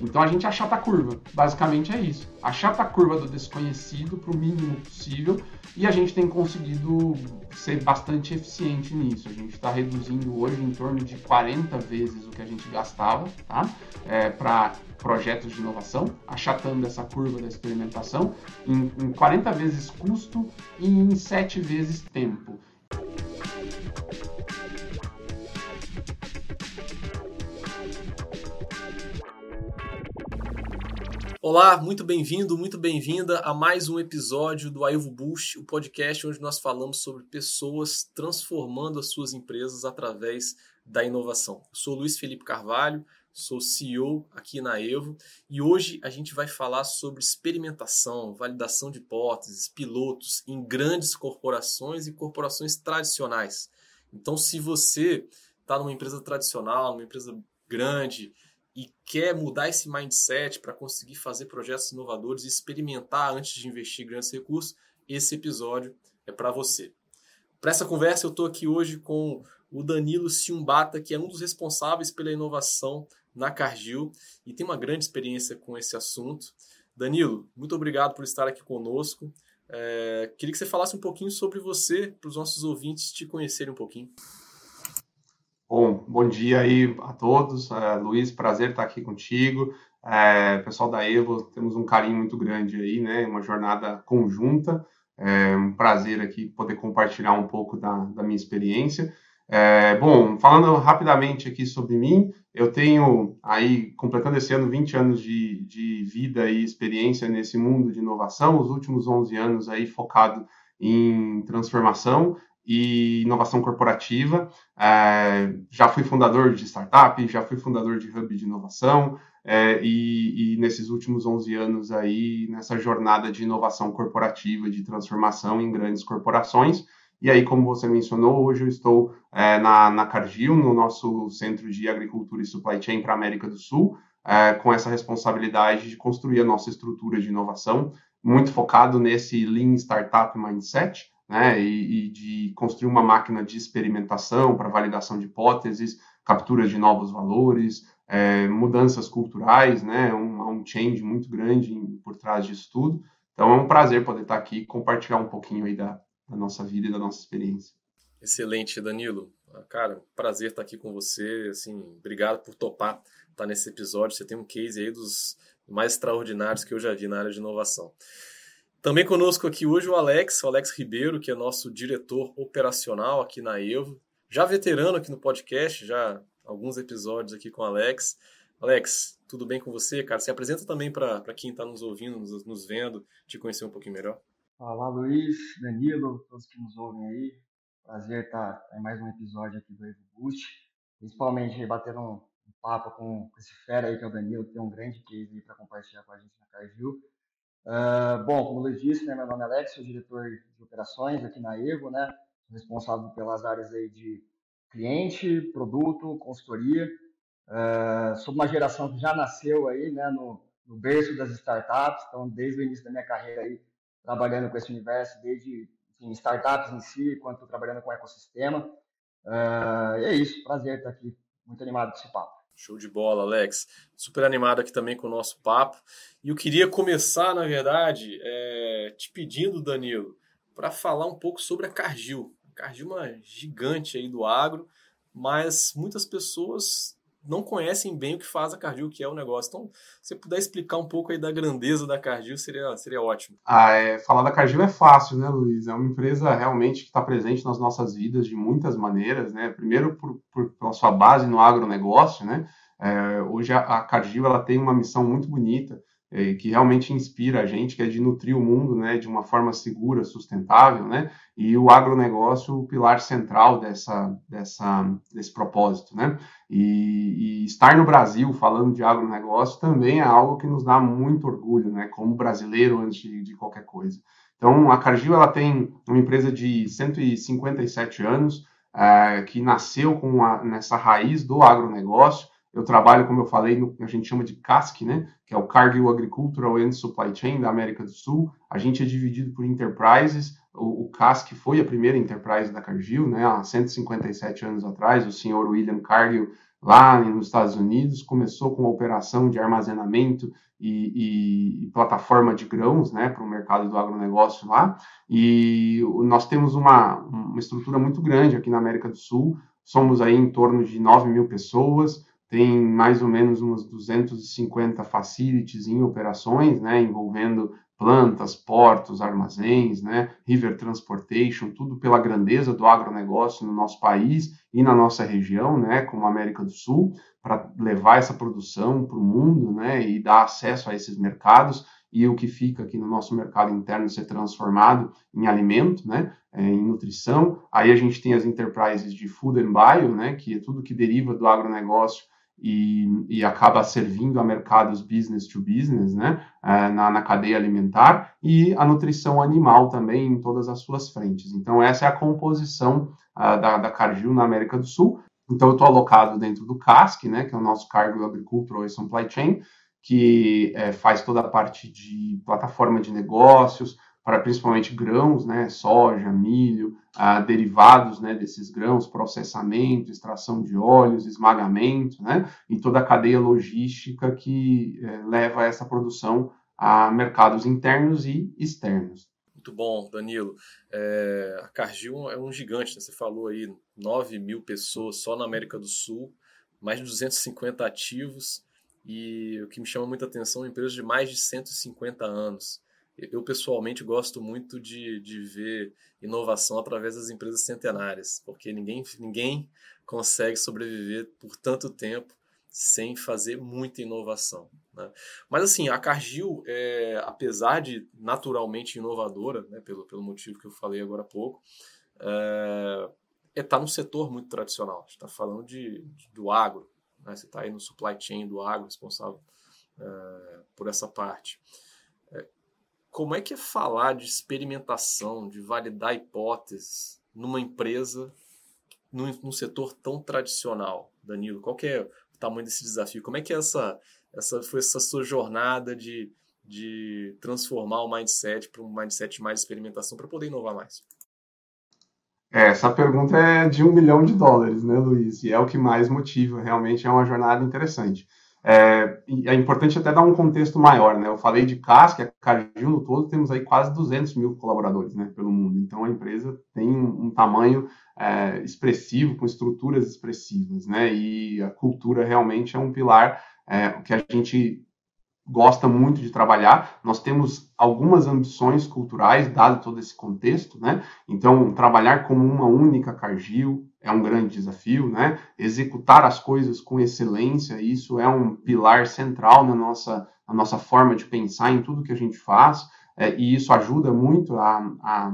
Então a gente achata a curva, basicamente é isso. Achata a curva do desconhecido para o mínimo possível e a gente tem conseguido ser bastante eficiente nisso. A gente está reduzindo hoje em torno de 40 vezes o que a gente gastava tá? É, para projetos de inovação, achatando essa curva da experimentação em, em 40 vezes custo e em 7 vezes tempo. Olá, muito bem-vindo, muito bem-vinda a mais um episódio do Ailvo Boost, o podcast onde nós falamos sobre pessoas transformando as suas empresas através da inovação. Sou Luiz Felipe Carvalho, sou CEO aqui na Evo e hoje a gente vai falar sobre experimentação, validação de hipóteses, pilotos em grandes corporações e corporações tradicionais. Então, se você está numa empresa tradicional, numa empresa grande, e quer mudar esse mindset para conseguir fazer projetos inovadores e experimentar antes de investir grandes recursos, esse episódio é para você. Para essa conversa, eu estou aqui hoje com o Danilo Ciumbata, que é um dos responsáveis pela inovação na Cargill e tem uma grande experiência com esse assunto. Danilo, muito obrigado por estar aqui conosco. É, queria que você falasse um pouquinho sobre você, para os nossos ouvintes te conhecerem um pouquinho. Bom, bom dia aí a todos. É, Luiz, prazer estar aqui contigo. É, pessoal da Evo, temos um carinho muito grande aí, né? Uma jornada conjunta. É um prazer aqui poder compartilhar um pouco da, da minha experiência. É, bom, falando rapidamente aqui sobre mim, eu tenho aí, completando esse ano, 20 anos de, de vida e experiência nesse mundo de inovação, os últimos 11 anos aí focado em transformação e inovação corporativa. É, já fui fundador de startup, já fui fundador de hub de inovação é, e, e, nesses últimos 11 anos aí, nessa jornada de inovação corporativa, de transformação em grandes corporações. E aí, como você mencionou, hoje eu estou é, na, na Cargill, no nosso Centro de Agricultura e Supply Chain para a América do Sul, é, com essa responsabilidade de construir a nossa estrutura de inovação, muito focado nesse Lean Startup Mindset, né, e, e de construir uma máquina de experimentação para validação de hipóteses, captura de novos valores, é, mudanças culturais, né, um, um change muito grande por trás disso tudo. Então é um prazer poder estar aqui e compartilhar um pouquinho aí da, da nossa vida e da nossa experiência. Excelente, Danilo. Cara, prazer estar aqui com você. Assim, obrigado por topar estar nesse episódio. Você tem um case aí dos mais extraordinários que eu já vi na área de inovação. Também conosco aqui hoje o Alex, o Alex Ribeiro, que é nosso diretor operacional aqui na Evo, já veterano aqui no podcast, já alguns episódios aqui com o Alex. Alex, tudo bem com você, cara? Se apresenta também para quem está nos ouvindo, nos, nos, vendo, te conhecer um pouquinho melhor. Olá, Luiz, Danilo, todos que nos ouvem aí. Prazer estar tá em mais um episódio aqui do Evo Boost. Principalmente bater um, papo com, com, esse fera aí que é o Danilo, que tem um grande case para compartilhar com a gente na Cargill. Uh, bom, como eu disse, né, meu nome é Alex, sou diretor de operações aqui na Evo, né, responsável pelas áreas aí de cliente, produto, consultoria. Uh, sou uma geração que já nasceu aí, né, no, no berço das startups, então desde o início da minha carreira aí trabalhando com esse universo, desde enfim, startups em si, quanto trabalhando com ecossistema. Uh, e é isso, prazer estar aqui, muito animado com esse papo. Show de bola, Alex. Super animado aqui também com o nosso papo. E eu queria começar, na verdade, é, te pedindo, Danilo, para falar um pouco sobre a Cargill. A Cargill é uma gigante aí do agro, mas muitas pessoas não conhecem bem o que faz a Cargill, o que é o negócio. Então, se você puder explicar um pouco aí da grandeza da Cargill, seria, seria ótimo. Ah, é, falar da Cargill é fácil, né, Luiz? É uma empresa realmente que está presente nas nossas vidas de muitas maneiras, né? Primeiro, por, por pela sua base no agronegócio, né? É, hoje a, a ela tem uma missão muito bonita é, que realmente inspira a gente, que é de nutrir o mundo né, de uma forma segura, sustentável, né? E o agronegócio, o pilar central dessa, dessa, desse propósito, né? E, e, estar no Brasil falando de agronegócio também é algo que nos dá muito orgulho, né? Como brasileiro antes de, de qualquer coisa. Então, a Cargill ela tem uma empresa de 157 anos, é, que nasceu com a, nessa raiz do agronegócio, eu trabalho, como eu falei, no, a gente chama de CASC, né? Que é o Cargill Agricultural and Supply Chain da América do Sul. A gente é dividido por enterprises. O, o CASC foi a primeira enterprise da Cargill, né? Há 157 anos atrás, o senhor William Cargill lá nos Estados Unidos, começou com a operação de armazenamento e, e, plataforma de grãos né, para o mercado do agronegócio lá. E nós temos uma, uma estrutura muito grande aqui na América do Sul, somos aí em torno de 9 mil pessoas, tem mais ou menos uns 250 facilities em operações, né, envolvendo plantas, portos, armazéns, né, river transportation, tudo pela grandeza do agronegócio no nosso país e na nossa região, né, como América do Sul, para levar essa produção para o mundo, né, e dar acesso a esses mercados e o que fica aqui no nosso mercado interno ser transformado em alimento, né, é, em nutrição. Aí a gente tem as enterprises de food and bio, né, que é tudo que deriva do agronegócio e, e, acaba servindo a mercados business to business, né, é, na, na, cadeia alimentar, e a nutrição animal também em todas as suas frentes. Então, essa é a composição uh, da, da Cargill na América do Sul. Então, eu estou alocado dentro do CASC, né, que é o nosso cargo Agricultural e Supply Chain, que é, faz toda a parte de plataforma de negócios, para principalmente grãos, né, soja, milho, ah, derivados né, desses grãos, processamento, extração de óleos, esmagamento, né, e toda a cadeia logística que eh, leva essa produção a mercados internos e externos. Muito bom, Danilo. É, a Cargill é um gigante, né? você falou aí 9 mil pessoas só na América do Sul, mais de 250 ativos, e o que me chama muita atenção empresa de mais de 150 anos eu pessoalmente gosto muito de, de ver inovação através das empresas centenárias, porque ninguém, ninguém consegue sobreviver por tanto tempo sem fazer muita inovação. Né? Mas assim, a Cargill, é, apesar de naturalmente inovadora, né, pelo, pelo motivo que eu falei agora há pouco, está é, é, tá num setor muito tradicional. A gente está falando de, de, do agro, né? você está aí no supply chain do agro, responsável é, por essa parte como é que é falar de experimentação, de validar hipóteses numa empresa, num, num setor tão tradicional, Danilo? Qual é o tamanho desse desafio? Como é que é essa, essa foi essa sua jornada de, de transformar o mindset para um mindset mais experimentação para poder inovar mais? É, essa pergunta é de um milhão de dólares, né, Luiz? E é o que mais motiva. Realmente é uma jornada interessante. É, é, importante até dar um contexto maior, né? Eu falei de CAS, que a Cargill no todo temos aí quase 200 mil colaboradores, né, pelo mundo. Então a empresa tem um, um tamanho é, expressivo, com estruturas expressivas, né? E a cultura realmente é um pilar é, que a gente gosta muito de trabalhar. Nós temos algumas ambições culturais, dado todo esse contexto, né? Então, trabalhar como uma única Cargill é um grande desafio, né? Executar as coisas com excelência, isso é um pilar central na nossa, na nossa forma de pensar em tudo que a gente faz, é, e isso ajuda muito a, a,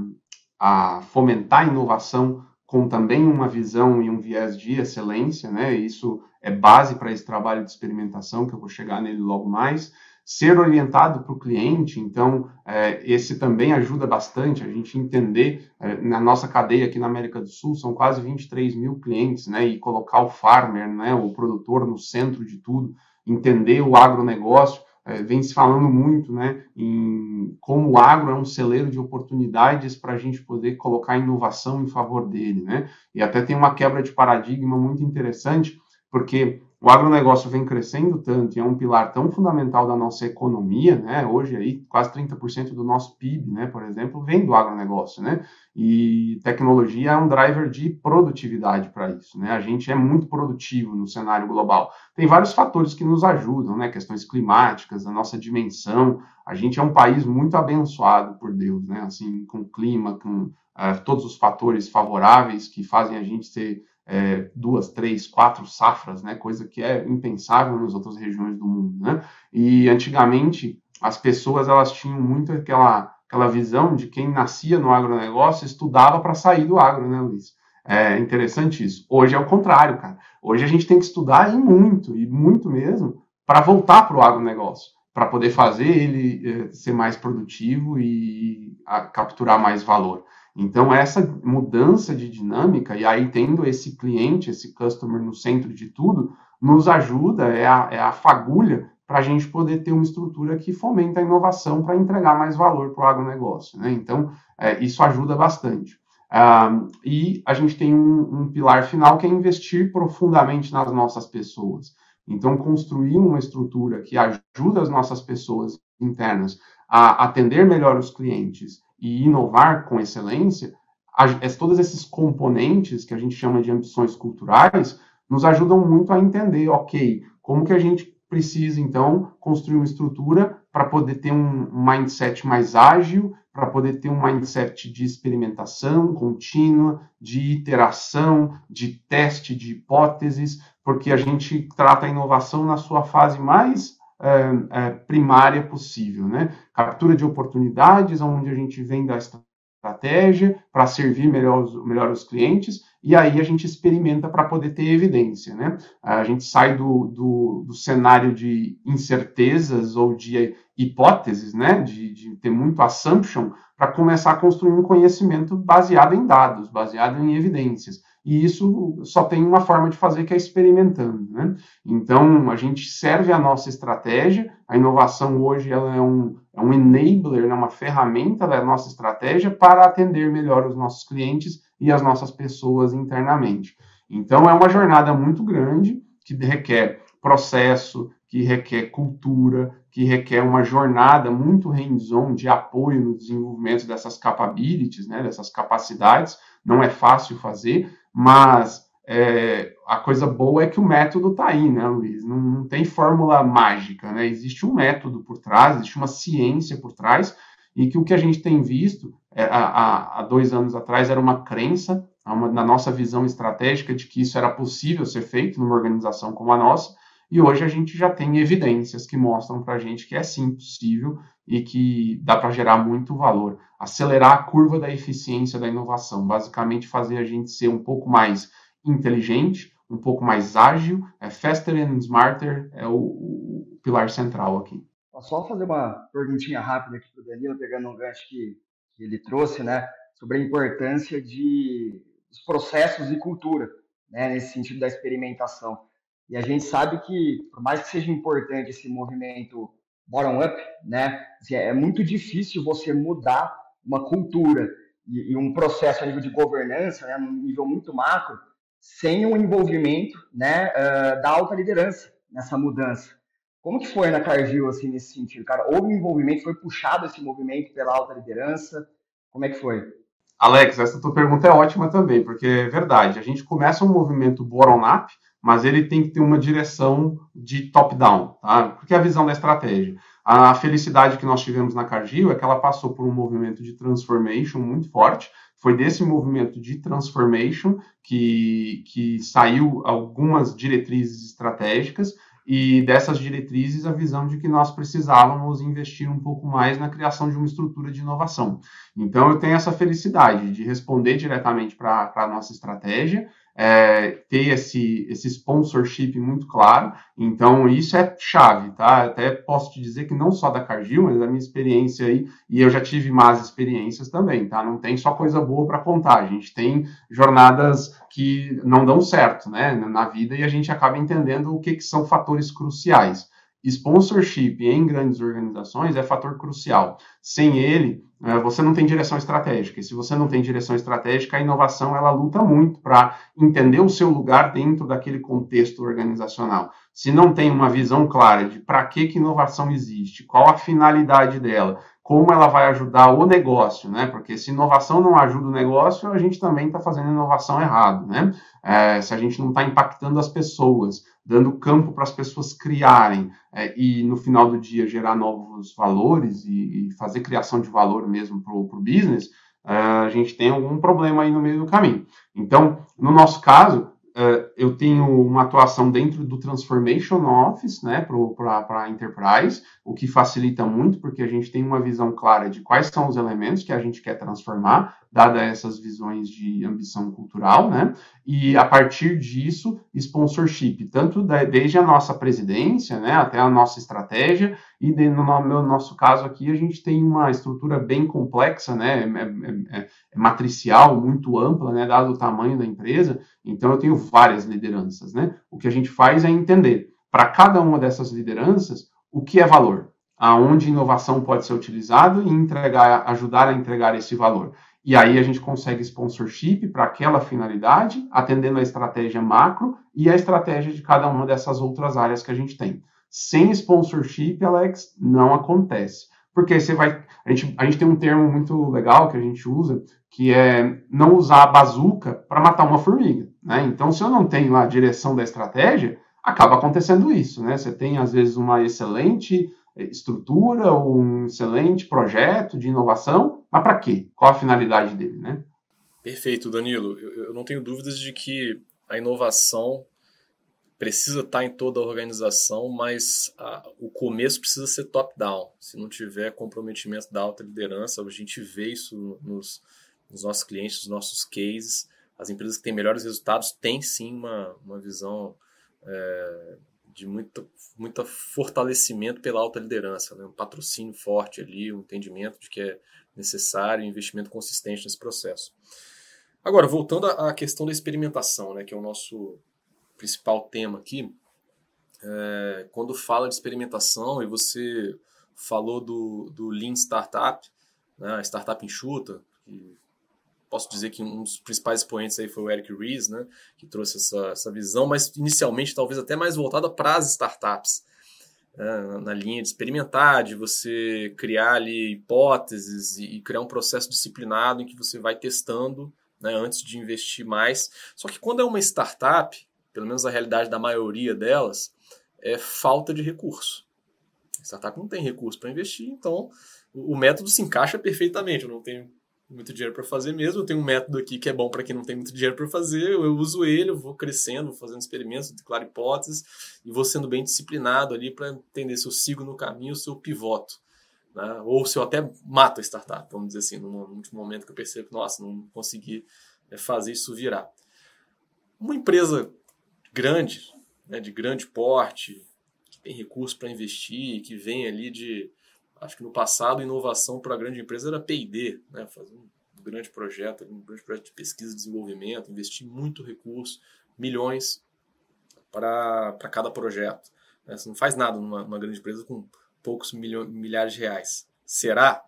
a fomentar a inovação com também uma visão e um viés de excelência, né? Isso é base para esse trabalho de experimentação, que eu vou chegar nele logo mais. Ser orientado para o cliente, então, é, esse também ajuda bastante a gente entender, é, na nossa cadeia aqui na América do Sul, são quase 23 mil clientes, né? E colocar o farmer, né, o produtor, no centro de tudo, entender o agronegócio. É, vem se falando muito né, em como o agro é um celeiro de oportunidades para a gente poder colocar inovação em favor dele. Né? E até tem uma quebra de paradigma muito interessante, porque o agronegócio vem crescendo tanto e é um pilar tão fundamental da nossa economia, né? Hoje aí quase 30% do nosso PIB, né, por exemplo, vem do agronegócio, né? E tecnologia é um driver de produtividade para isso, né? A gente é muito produtivo no cenário global. Tem vários fatores que nos ajudam, né? Questões climáticas, a nossa dimensão. A gente é um país muito abençoado por Deus, né? Assim, com clima, com uh, todos os fatores favoráveis que fazem a gente ser é, duas, três, quatro safras, né? Coisa que é impensável nas outras regiões do mundo, né? E antigamente as pessoas elas tinham muito aquela aquela visão de quem nascia no agronegócio estudava para sair do agro, né, Luiz? É interessante isso. Hoje é o contrário, cara. Hoje a gente tem que estudar e muito, e muito mesmo, para voltar para o agronegócio, para poder fazer ele é, ser mais produtivo e a, capturar mais valor. Então, essa mudança de dinâmica, e aí tendo esse cliente, esse customer no centro de tudo, nos ajuda, é a, é a fagulha para a gente poder ter uma estrutura que fomenta a inovação para entregar mais valor para o agronegócio. Né? Então, é, isso ajuda bastante. Uh, e a gente tem um, um, pilar final que é investir profundamente nas nossas pessoas. Então, construir uma estrutura que ajuda as nossas pessoas internas a atender melhor os clientes e inovar com excelência, é, todos esses componentes que a gente chama de ambições culturais nos ajudam muito a entender, ok, como que a gente precisa, então, construir uma estrutura para poder ter um mindset mais ágil, para poder ter um mindset de experimentação contínua, de iteração, de teste de hipóteses, porque a gente trata a inovação na sua fase mais primária possível, né? Captura de oportunidades, onde a gente vem da estratégia para servir melhor os, melhor os clientes e aí a gente experimenta para poder ter evidência, né? A gente sai do, do, do cenário de incertezas ou de hipóteses, né? De, de ter muito assumption para começar a construir um conhecimento baseado em dados, baseado em evidências. E isso só tem uma forma de fazer que é experimentando, né? Então a gente serve a nossa estratégia. A inovação hoje ela é um, é um enabler, né? uma ferramenta da nossa estratégia para atender melhor os nossos clientes e as nossas pessoas internamente. Então, é uma jornada muito grande que requer processo, que requer cultura, que requer uma jornada muito hands-on de apoio no desenvolvimento dessas capabilities, né, dessas capacidades. Não é fácil fazer, mas é, a coisa boa é que o método está aí, né, Luiz? Não, não, tem fórmula mágica, né? Existe um método por trás, existe uma ciência por trás, e que o que a gente tem visto é, há, dois anos atrás era uma crença, uma, na nossa visão estratégica de que isso era possível ser feito numa organização como a nossa, e hoje a gente já tem evidências que mostram para a gente que é sim possível e que dá para gerar muito valor. Acelerar a curva da eficiência da inovação, basicamente fazer a gente ser um pouco mais inteligente, um pouco mais ágil, é faster and smarter é o, o pilar central aqui. Só fazer uma perguntinha rápida aqui para o Danilo, pegando um gancho que que ele trouxe, né, sobre a importância de dos processos e cultura, né, nesse sentido da experimentação. E a gente sabe que, por mais que seja importante esse movimento bottom-up, né, assim, é muito difícil você mudar uma cultura e, e um processo a nível de governança, né, num nível muito macro, sem o envolvimento né, uh, da alta liderança nessa mudança. Como que foi na Cargill, assim, nesse sentido, cara? Houve envolvimento, foi puxado esse movimento pela alta liderança? Como é que foi? Alex, essa tua pergunta é ótima também, porque é verdade. A gente começa um movimento bottom-up, mas ele tem que ter uma direção de top-down, tá? Porque é a visão da estratégia. A felicidade que nós tivemos na Cargill é que ela passou por um movimento de transformation muito forte. Foi desse movimento de transformation que, que saiu algumas diretrizes estratégicas e dessas diretrizes a visão de que nós precisávamos investir um pouco mais na criação de uma estrutura de inovação. Então, eu tenho essa felicidade de responder diretamente para a nossa estratégia, é, ter esse, esse sponsorship muito claro. Então, isso é chave, tá? Até posso te dizer que não só da Cargill, mas da minha experiência aí, e eu já tive más experiências também, tá? Não tem só coisa boa para contar. A gente tem jornadas que não dão certo, né, na vida, e a gente acaba entendendo o que, que são fatores cruciais. Sponsorship em grandes organizações é fator crucial. Sem ele, você não tem direção estratégica. E se você não tem direção estratégica, a inovação ela luta muito para entender o seu lugar dentro daquele contexto organizacional. Se não tem uma visão clara de para que, que inovação existe, qual a finalidade dela, como ela vai ajudar o negócio, né? Porque se inovação não ajuda o negócio, a gente também está fazendo inovação errado, né? É, se a gente não está impactando as pessoas, dando campo para as pessoas criarem é, e no final do dia gerar novos valores e, e fazer criação de valor mesmo para o business, é, a gente tem algum problema aí no meio do caminho. Então, no nosso caso, Uh, eu tenho uma atuação dentro do Transformation Office, né, para a Enterprise, o que facilita muito, porque a gente tem uma visão clara de quais são os elementos que a gente quer transformar, dada essas visões de ambição cultural, né, e a partir disso, sponsorship, tanto da, desde a nossa presidência, né, até a nossa estratégia, e de, no, no, nosso caso aqui, a gente tem uma estrutura bem complexa, né, é, é, é, é matricial, muito ampla, né, dado o tamanho da empresa, então eu tenho várias lideranças, né? O que a gente faz é entender para cada uma dessas lideranças o que é valor, aonde inovação pode ser utilizado e entregar, ajudar a entregar esse valor. e aí a gente consegue sponsorship para aquela finalidade, atendendo a estratégia macro e a estratégia de cada uma dessas outras áreas que a gente tem. Sem sponsorship, Alex, não acontece. Porque você vai. A gente, a gente tem um termo muito legal que a gente usa, que é não usar a bazuca para matar uma formiga. Né? Então, se eu não tenho a direção da estratégia, acaba acontecendo isso. Né? Você tem, às vezes, uma excelente estrutura, um excelente projeto de inovação, mas para quê? Qual a finalidade dele, né? Perfeito, Danilo. Eu, não tenho dúvidas de que a inovação precisa estar em toda a organização, mas a, o começo precisa ser top-down. Se não tiver comprometimento da alta liderança, a gente vê isso nos, nos nossos clientes, nos nossos cases. As empresas que têm melhores resultados têm sim uma, uma visão é, de muito, muito fortalecimento pela alta liderança, né? um patrocínio forte ali, um entendimento de que é necessário um investimento consistente nesse processo. Agora, voltando à questão da experimentação, né, que é o nosso principal tema aqui, é, quando fala de experimentação e você falou do, do Lean Startup, né, a startup enxuta, que posso dizer que um dos principais expoentes aí foi o Eric Ries, né, que trouxe essa, essa visão, mas inicialmente talvez até mais voltada para as startups, né, na linha de experimentar, de você criar ali hipóteses e, e, criar um processo disciplinado em que você vai testando né, antes de investir mais. Só que quando é uma startup, pelo menos a realidade da maioria delas, é falta de recurso. A startup não tem recurso para investir, então o, método se encaixa perfeitamente. Eu não tenho muito dinheiro para fazer mesmo. Eu tenho um método aqui que é bom para quem não tem muito dinheiro para fazer. Eu, uso ele, eu vou crescendo, vou fazendo experimentos, declaro hipóteses e vou sendo bem disciplinado ali para entender se eu sigo no caminho se eu pivoto. Né? Ou se eu até mato a startup, vamos dizer assim, no último momento que eu percebo que, nossa, não consegui é, fazer isso virar. Uma empresa grande, né, de grande porte, que tem recurso para investir, que vem ali de acho que no passado, inovação para a grande empresa era P&D, né? fazer um grande projeto, um grande projeto de pesquisa e desenvolvimento, investir muito recurso, milhões para cada projeto. Né? Você não faz nada numa, numa grande empresa com poucos milhões, milhares de reais. Será?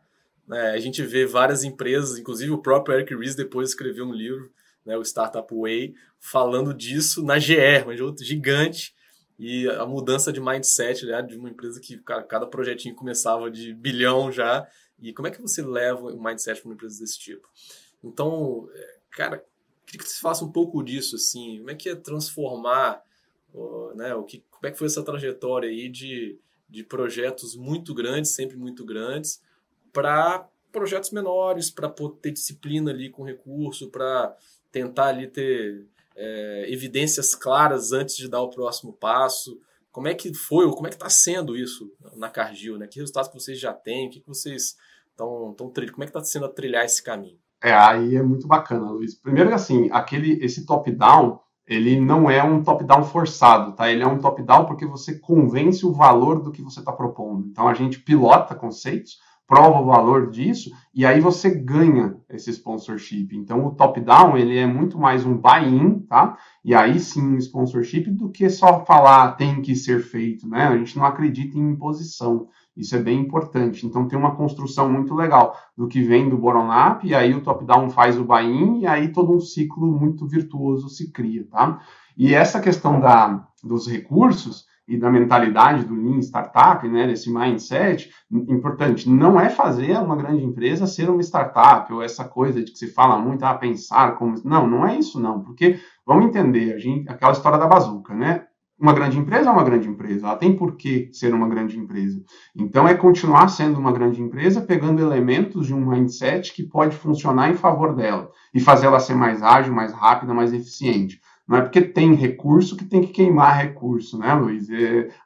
Né? A gente vê várias empresas, inclusive o próprio Eric Ries depois escreveu um livro, né, o Startup Way, falando disso na GR, mas outro gigante, e a mudança de mindset né, de uma empresa que cara, cada projetinho começava de bilhão já. E como é que você leva o mindset para uma empresa desse tipo? Então, é, cara, queria que você faça um pouco disso, assim. Como é que é transformar, né, o que, como é que foi essa trajetória aí de, de projetos muito grandes, sempre muito grandes, para projetos menores, para ter disciplina ali com recurso, para tentar ali ter é, evidências claras antes de dar o próximo passo? Como é que foi, ou como é que está sendo isso na Cargill? Né? Que resultados que vocês já têm? O que, que vocês estão trilhando? Como é que está sendo a trilhar esse caminho? É, aí é muito bacana, Luiz. Primeiro, assim, aquele, esse top-down, ele não é um top-down forçado, tá? Ele é um top-down porque você convence o valor do que você está propondo. Então, a gente pilota conceitos, prova o valor disso e aí você ganha esse sponsorship. Então o top-down ele é muito mais um buy-in, tá? E aí sim um sponsorship do que só falar tem que ser feito, né? A gente não acredita em imposição. Isso é bem importante. Então tem uma construção muito legal do que vem do bottom-up e aí o top-down faz o buy-in e aí todo um ciclo muito virtuoso se cria, tá? E essa questão da, dos recursos, e da mentalidade do Lean Startup, né, desse mindset, importante, não é fazer uma grande empresa ser uma startup, ou essa coisa de que se fala muito, a ah, pensar como... Não, não é isso não, porque, vamos entender, a gente, aquela história da bazuca, né? Uma grande empresa é uma grande empresa, ela tem por que ser uma grande empresa. Então, é continuar sendo uma grande empresa, pegando elementos de um mindset que pode funcionar em favor dela, e fazer ela ser mais ágil, mais rápida, mais eficiente. Não é porque tem recurso que tem que queimar recurso, né, Luiz?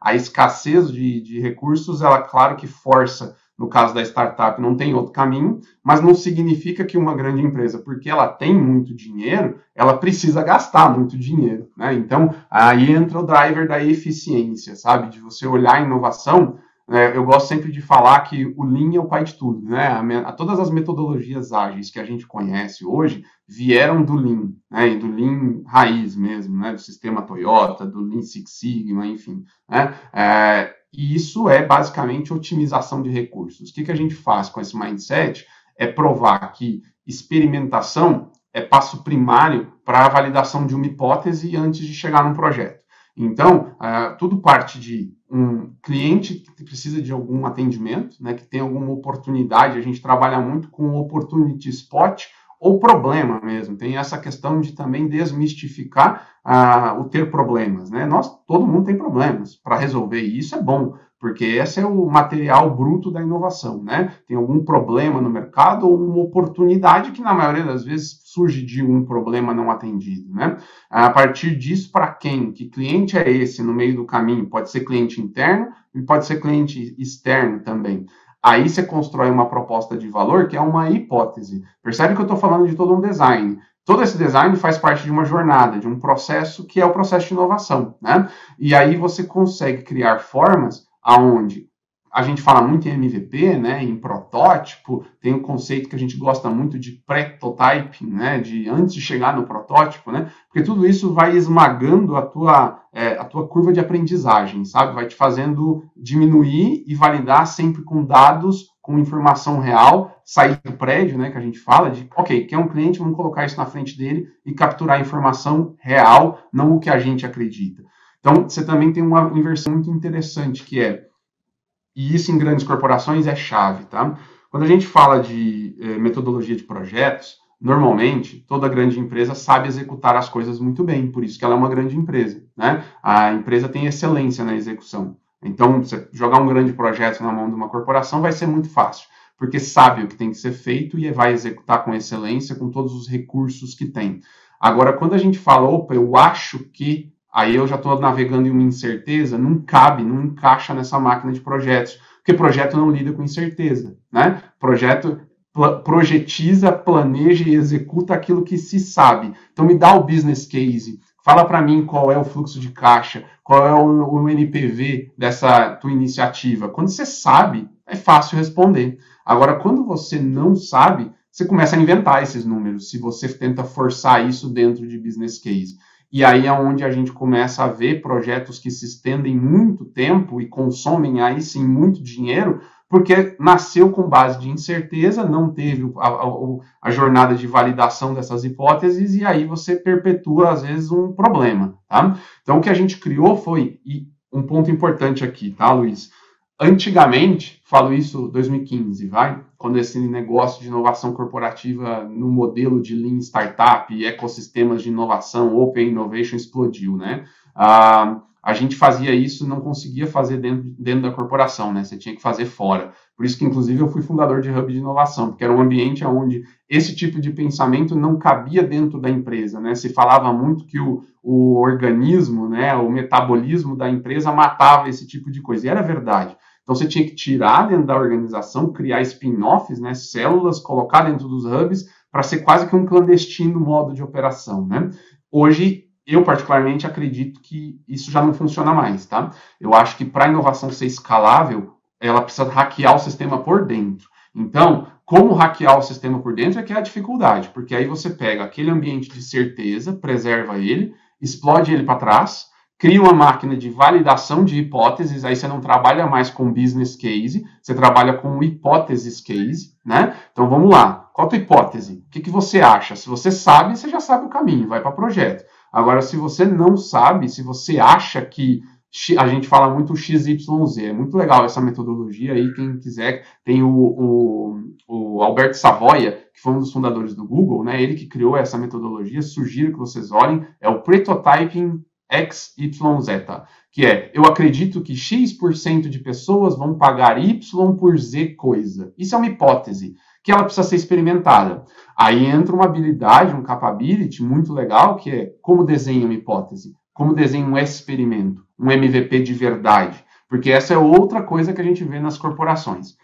A escassez de, de recursos, ela, claro que força, no caso da startup, não tem outro caminho, mas não significa que uma grande empresa, porque ela tem muito dinheiro, ela precisa gastar muito dinheiro, né? Então, aí entra o driver da eficiência, sabe? De você olhar a inovação é, eu gosto sempre de falar que o Lean é o pai de tudo, né? A, a, todas as metodologias ágeis que a gente conhece hoje vieram do Lean, né? do Lean raiz mesmo, né? Do sistema Toyota, do Lean Six Sigma, enfim, né? É, e isso é basicamente otimização de recursos. O que, que a gente faz com esse mindset? é provar que experimentação é passo primário para a validação de uma hipótese antes de chegar num projeto. Então, uh, tudo parte de um cliente que precisa de algum atendimento, né, que tem alguma oportunidade. A gente trabalha muito com opportunity spot ou problema mesmo. Tem essa questão de também desmistificar uh, o ter problemas. Né? Nós, todo mundo tem problemas para resolver, e isso é bom porque esse é o material bruto da inovação, né? Tem algum problema no mercado ou uma oportunidade que na maioria das vezes surge de um problema não atendido, né? A partir disso, para quem? Que cliente é esse no meio do caminho? Pode ser cliente interno e pode ser cliente externo também. Aí você constrói uma proposta de valor que é uma hipótese. Percebe que eu estou falando de todo um design. Todo esse design faz parte de uma jornada, de um processo que é o processo de inovação, né? E aí você consegue criar formas aonde a gente fala muito em MVP, né, em protótipo, tem um conceito que a gente gosta muito de pré-prototyping, né, de antes de chegar no protótipo, né, porque tudo isso vai esmagando a tua, é, a tua curva de aprendizagem, sabe, vai te fazendo diminuir e validar sempre com dados, com informação real, sair do prédio, né, que a gente fala de, ok, quer um cliente, vamos colocar isso na frente dele e capturar a informação real, não o que a gente acredita. Então, você também tem uma inversão muito interessante, que é, e isso em grandes corporações é chave, tá? Quando a gente fala de eh, metodologia de projetos, normalmente toda grande empresa sabe executar as coisas muito bem, por isso que ela é uma grande empresa, né? A empresa tem excelência na execução. Então, você jogar um grande projeto na mão de uma corporação vai ser muito fácil, porque sabe o que tem que ser feito e vai executar com excelência, com todos os recursos que tem. Agora, quando a gente fala, opa, eu acho que aí eu já estou navegando em uma incerteza, não cabe, não encaixa nessa máquina de projetos, porque projeto não lida com incerteza, né? Projeto projetiza, planeja e executa aquilo que se sabe. Então me dá o business case, fala para mim qual é o fluxo de caixa, qual é o, o NPV dessa tua iniciativa. Quando você sabe, é fácil responder. Agora, quando você não sabe, você começa a inventar esses números, se você tenta forçar isso dentro de business case. E aí é onde a gente começa a ver projetos que se estendem muito tempo e consomem aí sim muito dinheiro, porque nasceu com base de incerteza, não teve a, a, a, jornada de validação dessas hipóteses, e aí você perpetua, às vezes, um problema. Tá? Então, o que a gente criou foi, e um ponto importante aqui, tá, Luiz? Antigamente, falo isso 2015, vai? Quando esse negócio de inovação corporativa no modelo de Lean Startup e ecossistemas de inovação, Open Innovation explodiu, né? Ah, a gente fazia isso, não conseguia fazer dentro, dentro da corporação, né? Você tinha que fazer fora. Por isso que, inclusive, eu fui fundador de Hub de Inovação, porque era um ambiente onde esse tipo de pensamento não cabia dentro da empresa, né? Se falava muito que o, o organismo, né, o metabolismo da empresa matava esse tipo de coisa, e era verdade. Então você tinha que tirar dentro da organização, criar spin-offs, né, células, colocar dentro dos hubs para ser quase que um clandestino modo de operação, né? Hoje eu particularmente acredito que isso já não funciona mais, tá? Eu acho que para a inovação ser escalável, ela precisa hackear o sistema por dentro. Então, como hackear o sistema por dentro é que é a dificuldade, porque aí você pega aquele ambiente de certeza, preserva ele, explode ele para trás, cria uma máquina de validação de hipóteses, aí você não trabalha mais com business case, você trabalha com hipóteses case, né? Então vamos lá. Qual a tua hipótese? O que, que você acha? Se você sabe, você já sabe o caminho, vai para projeto. Agora, se você não sabe, se você acha que a gente fala muito XYZ, é muito legal essa metodologia aí, quem quiser, tem o, o, o Alberto Savoia, que foi um dos fundadores do Google, né, ele que criou essa metodologia, sugiro que vocês olhem, é o Prototyping XYZ, que é, eu acredito que X% de pessoas vão pagar Y por Z coisa. Isso é uma hipótese, que ela precisa ser experimentada. Aí entra uma habilidade, um capability muito legal, que é como desenha uma hipótese, como desenha um experimento, um MVP de verdade. Porque essa é outra coisa que a gente vê nas corporações.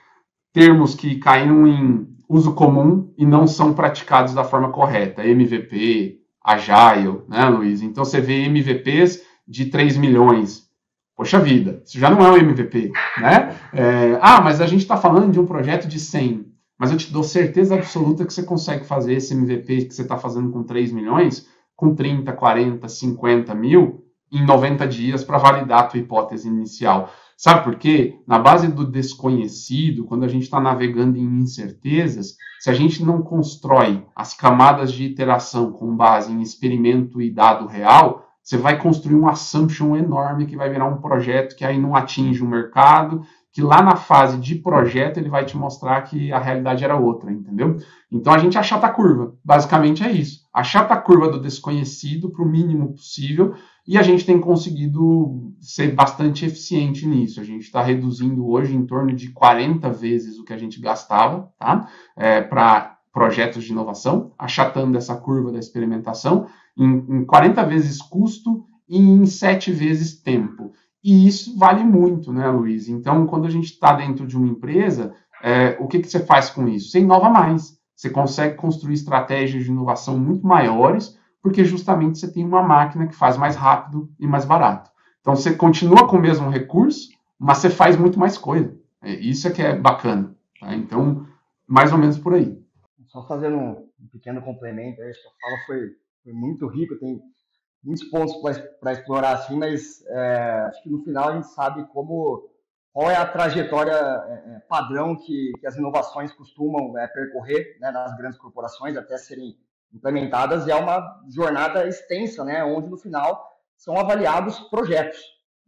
Termos que caíram em uso comum e não são praticados da forma correta. MVP, Agile, né, Luiz? Então você vê MVPs de 3 milhões. Poxa vida, isso já não é um MVP, né? É, ah, mas a gente está falando de um projeto de 100. Mas eu te dou certeza absoluta que você consegue fazer esse MVP que você está fazendo com 3 milhões com 30, 40, 50 mil em 90 dias para validar a tua hipótese inicial. Sabe por quê? Na base do desconhecido, quando a gente está navegando em incertezas, se a gente não constrói as camadas de iteração com base em experimento e dado real, você vai construir um assumption enorme que vai virar um projeto que aí não atinge o mercado, que lá na fase de projeto ele vai te mostrar que a realidade era outra, entendeu? Então a gente achata a curva. Basicamente é isso. Achata a curva do desconhecido para o mínimo possível e a gente tem conseguido ser bastante eficiente nisso. A gente está reduzindo hoje em torno de 40 vezes o que a gente gastava tá? É, para projetos de inovação, achatando essa curva da experimentação em, em 40 vezes custo e em 7 vezes tempo. E isso vale muito, né, Luiz? Então, quando a gente está dentro de uma empresa, é, o que, que você faz com isso? Você inova mais. Você consegue construir estratégias de inovação muito maiores porque justamente você tem uma máquina que faz mais rápido e mais barato. Então você continua com o mesmo recurso, mas você faz muito mais coisa. É, isso é que é bacana. Tá? Então, mais ou menos por aí. Só fazendo um pequeno complemento, a fala foi, foi muito rico, tem muitos pontos para explorar assim, mas é, acho que no final a gente sabe como qual é a trajetória é, é padrão que, que, as inovações costumam é, percorrer né, nas grandes corporações até serem implementadas. E é uma jornada extensa, né, onde no final são avaliados projetos,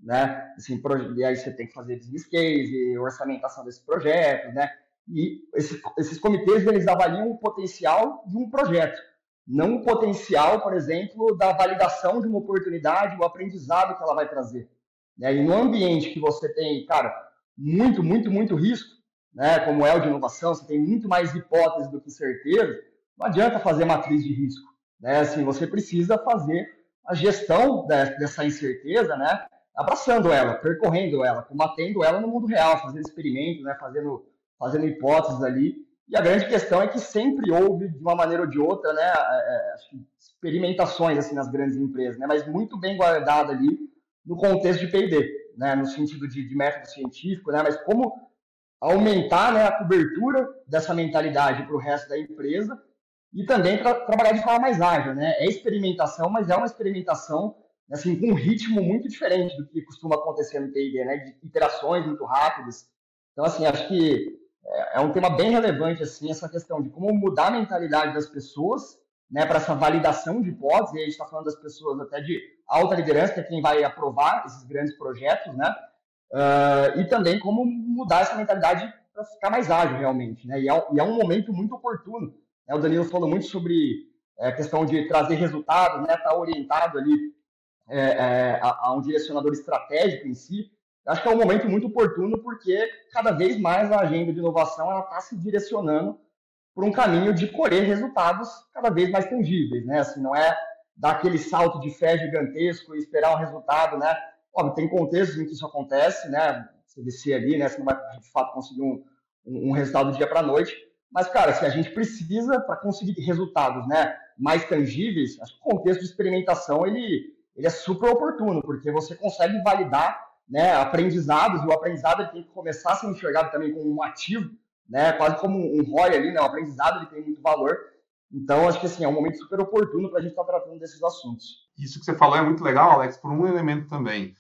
né, assim, e aí você tem que fazer business case, orçamentação desses projetos, né, e esses, esses comitês eles avaliam o potencial de um projeto, não o potencial, por exemplo, da validação de uma oportunidade, o aprendizado que ela vai trazer. Né? E no ambiente que você tem, cara, muito, muito, muito risco, né, como é o de inovação, você tem muito mais hipóteses do que certeza, não adianta fazer matriz de risco. Né? Assim, você precisa fazer a gestão dessa incerteza, né? abraçando ela, percorrendo ela, combatendo ela no mundo real, fazendo experimentos, né? fazendo, fazendo hipóteses ali. E a grande questão é que sempre houve, de uma maneira ou de outra, né, é, é experimentações assim nas grandes empresas, né, mas muito bem guardada ali no contexto de P&D, né, no sentido de, de, método científico, né, mas como aumentar né, a cobertura dessa mentalidade para o resto da empresa e também para trabalhar de forma mais ágil, né? É experimentação, mas é uma experimentação assim com um ritmo muito diferente do que costuma acontecer no T&D, né? De iterações muito rápidas. Então, assim, acho que é, é um tema bem relevante assim essa questão de como mudar a mentalidade das pessoas, né? Para essa validação de hipóteses. E a gente está falando das pessoas até de alta liderança, que é quem vai aprovar esses grandes projetos, né? Uh, e também como mudar essa mentalidade para ficar mais ágil realmente, né? E é, e é um momento muito oportuno é, o Danilo falou muito sobre é, a questão de trazer resultados, né? Estar tá orientado ali é, é, a, a, um direcionador estratégico em si. Acho que é um momento muito oportuno porque cada vez mais a agenda de inovação está se direcionando por um caminho de colher resultados cada vez mais tangíveis, né? Assim, não é dar aquele salto de fé gigantesco e esperar um resultado, né? Óbvio, tem contextos em que isso acontece, né? Você descer ali, né? Você não vai de fato conseguir um, um resultado do dia para a noite, mas, cara, se a gente precisa, para conseguir resultados né, mais tangíveis, acho que o contexto de experimentação ele, ele é super oportuno, porque você consegue validar né, aprendizados, e o aprendizado ele tem que começar a ser enxergado também como um ativo, né, quase como um ROI ali, né, o aprendizado ele tem muito valor. Então, acho que assim, é um momento super oportuno para a gente estar tá tratando desses assuntos. Isso que você falou é muito legal, Alex, por um elemento também.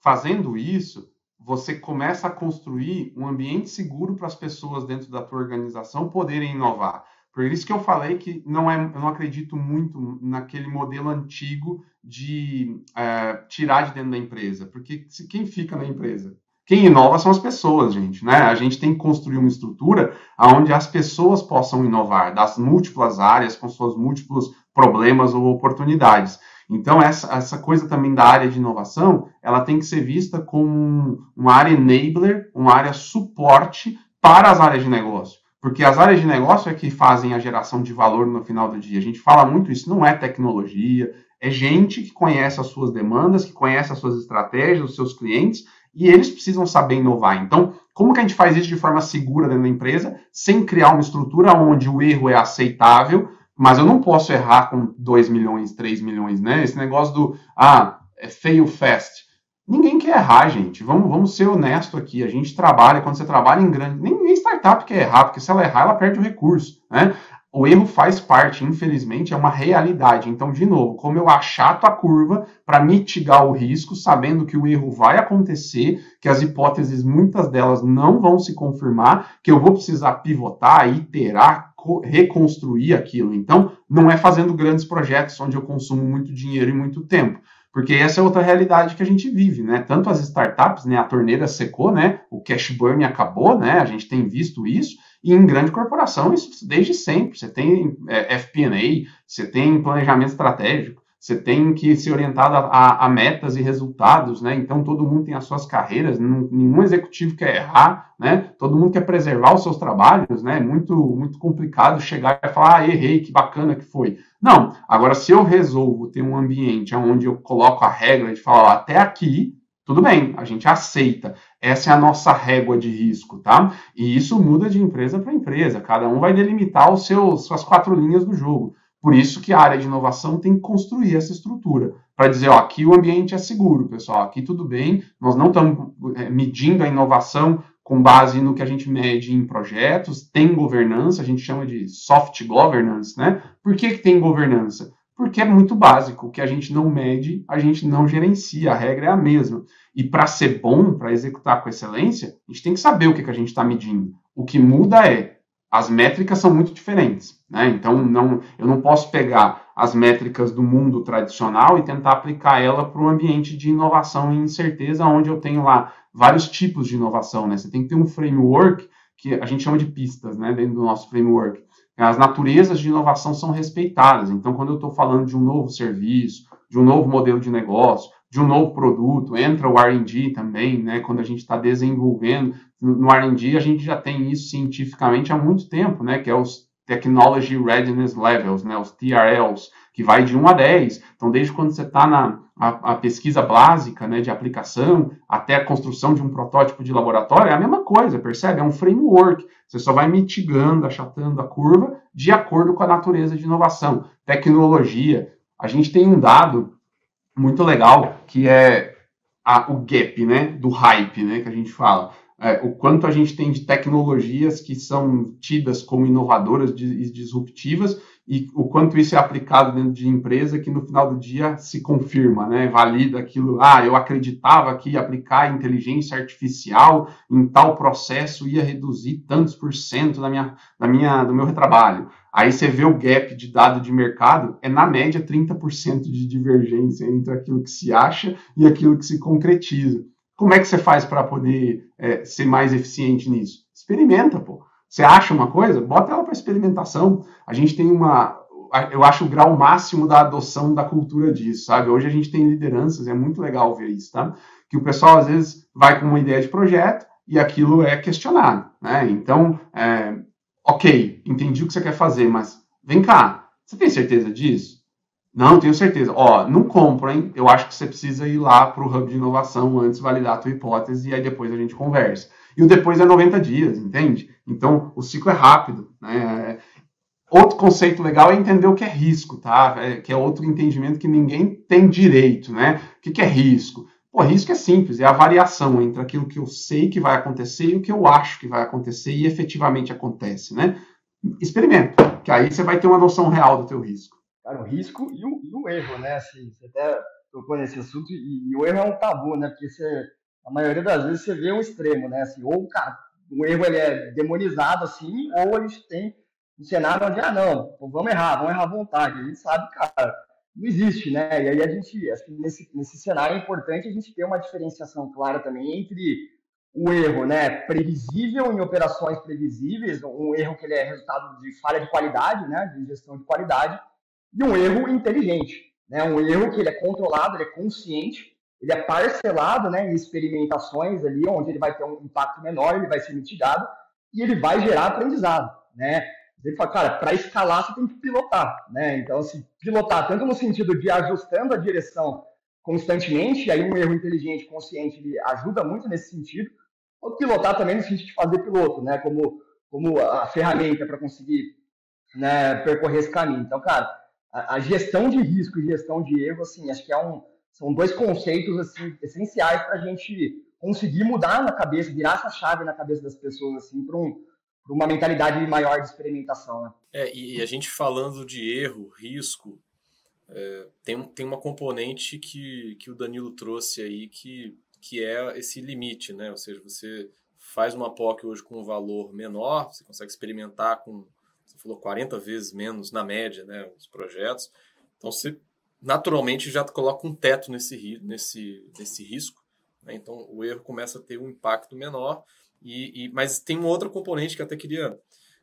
Fazendo isso, você começa a construir um ambiente seguro para as pessoas dentro da tua organização poderem inovar. Por isso que eu falei que não é, eu não acredito muito naquele modelo antigo de é, tirar de dentro da empresa, porque se, quem fica na empresa? Quem inova são as pessoas, gente, né? A gente tem que construir uma estrutura onde as pessoas possam inovar, das múltiplas áreas, com seus múltiplos problemas ou oportunidades. Então, essa, essa coisa também da área de inovação, ela tem que ser vista como uma área enabler, uma área suporte para as áreas de negócio. Porque as áreas de negócio é que fazem a geração de valor no final do dia. A gente fala muito isso, não é tecnologia, é gente que conhece as suas demandas, que conhece as suas estratégias, os seus clientes, e eles precisam saber inovar. Então, como que a gente faz isso de forma segura dentro da empresa, sem criar uma estrutura onde o erro é aceitável, mas eu não posso errar com 2 milhões, 3 milhões, né? Esse negócio do, ah, é fail fast. Ninguém quer errar, gente. Vamos, vamos ser honesto aqui. A gente trabalha, quando você trabalha em grande. Nem, nem startup quer errar, porque se ela errar, ela perde o recurso. Né? o erro faz parte, infelizmente, é uma realidade. Então, de novo, como eu achato a curva para mitigar o risco, sabendo que o erro vai acontecer, que as hipóteses, muitas delas, não vão se confirmar, que eu vou precisar pivotar, iterar, reconstruir aquilo. Então, não é fazendo grandes projetos onde eu consumo muito dinheiro e muito tempo. Porque essa é outra realidade que a gente vive, né? Tanto as startups, né? A torneira secou, né? O cash burn acabou, né? A gente tem visto isso. E em grande corporação, isso desde sempre. Você tem é, FP&A, você tem planejamento estratégico, você tem que se orientar a, a, metas e resultados, né? Então todo mundo tem as suas carreiras, nenhum executivo quer errar, né? Todo mundo quer preservar os seus trabalhos, né? Muito muito complicado chegar e falar, ah, errei, que bacana que foi. Não. Agora se eu resolvo ter um ambiente onde eu coloco a regra de falar, até aqui, tudo bem, a gente aceita. Essa é a nossa régua de risco, tá? E isso muda de empresa para empresa. Cada um vai delimitar os seus suas quatro linhas do jogo. Por isso que a área de inovação tem que construir essa estrutura para dizer, ó, aqui o ambiente é seguro, pessoal, aqui tudo bem, nós não estamos é, medindo a inovação com base no que a gente mede em projetos, tem governança, a gente chama de soft governance, né? Por que, que tem governança? Porque é muito básico, o que a gente não mede, a gente não gerencia, a regra é a mesma. E para ser bom, para executar com excelência, a gente tem que saber o que, que a gente está medindo. O que muda é as métricas são muito diferentes. Né? Então, não, eu não posso pegar as métricas do mundo tradicional e tentar aplicar ela para o ambiente de inovação e incerteza, onde eu tenho lá vários tipos de inovação. Né? Você tem que ter um framework que a gente chama de pistas né, dentro do nosso framework. As naturezas de inovação são respeitadas. Então, quando eu estou falando de um novo serviço, de um novo modelo de negócio, de um novo produto, entra o R&D também, né? Quando a gente está desenvolvendo no R&D, a gente já tem isso cientificamente há muito tempo, né? Que é os Technology Readiness Levels, né? Os TRLs, que vai de 1 a 10. Então, desde quando você está na a, a, pesquisa básica, né, de aplicação, até a construção de um protótipo de laboratório, é a mesma coisa, percebe? É um framework. Você só vai mitigando, achatando a curva de acordo com a natureza de inovação. Tecnologia. A gente tem um dado muito legal, que é a, o gap, né, do hype, né, que a gente fala. É, o quanto a gente tem de tecnologias que são tidas como inovadoras e disruptivas e o quanto isso é aplicado dentro de empresa que no final do dia se confirma, né? Valida aquilo. Ah, eu acreditava que aplicar inteligência artificial em tal processo ia reduzir tantos por cento da minha, da minha, do meu retrabalho. Aí você vê o gap de dado de mercado, é na média 30% de divergência entre aquilo que se acha e aquilo que se concretiza. Como é que você faz para poder é, ser mais eficiente nisso? Experimenta, pô. Você acha uma coisa? Bota ela para experimentação. A gente tem uma. Eu acho o grau máximo da adoção da cultura disso, sabe? Hoje a gente tem lideranças, é muito legal ver isso, tá? Que o pessoal às vezes vai com uma ideia de projeto e aquilo é questionado, né? Então, é, ok, entendi o que você quer fazer, mas vem cá, você tem certeza disso? Não, tenho certeza. Ó, não compra, hein? Eu acho que você precisa ir lá para o hub de inovação antes validar a tua hipótese e aí depois a gente conversa. E o depois é 90 dias, entende? Então, o ciclo é rápido. Né? Outro conceito legal é entender o que é risco, tá? É, que é outro entendimento que ninguém tem direito, né? O que, que é risco? Pô, risco é simples, é a variação entre aquilo que eu sei que vai acontecer e o que eu acho que vai acontecer e efetivamente acontece, né? Experimenta, que aí você vai ter uma noção real do teu risco. Cara, o risco e o, e o erro, né? Assim, você até tocou nesse assunto e, e, o erro é um tabu, né? Porque você, a maioria das vezes você vê um extremo, né? Assim, ou cara, o erro ele é demonizado assim, ou a gente tem um cenário onde, ah, não, vamos errar, vamos errar à vontade. A gente sabe, cara, não existe, né? E aí a gente, acho que nesse, nesse cenário é importante a gente ter uma diferenciação clara também entre o erro, né, previsível em operações previsíveis, um erro que ele é resultado de falha de qualidade, né, de gestão de qualidade, e um erro inteligente, né, um erro que ele é controlado, ele é consciente ele é parcelado né, em experimentações ali, onde ele vai ter um impacto menor, ele vai ser mitigado e ele vai gerar aprendizado, né? Ele fala, cara, para escalar você tem que pilotar, né? Então, assim, pilotar tanto no sentido de ajustando a direção constantemente, aí um erro inteligente, consciente, ele ajuda muito nesse sentido, ou pilotar também no sentido de fazer piloto, né? Como, como a ferramenta para conseguir né, percorrer esse caminho. Então, cara, a, gestão de risco e gestão de erro, assim, acho que é um, são dois conceitos assim essenciais para a gente conseguir mudar na cabeça, virar essa chave na cabeça das pessoas assim para um, uma mentalidade maior de experimentação. Né? É, e a gente falando de erro, risco, é, tem, tem uma componente que, que o Danilo trouxe aí que, que é esse limite, né? Ou seja, você faz uma POC hoje com um valor menor, você consegue experimentar com, você falou, 40 vezes menos na média, né? Os projetos. Então você naturalmente já coloca um teto nesse, nesse, nesse risco. Né? Então o erro começa a ter um impacto menor. E, e mas tem uma outra componente que eu até queria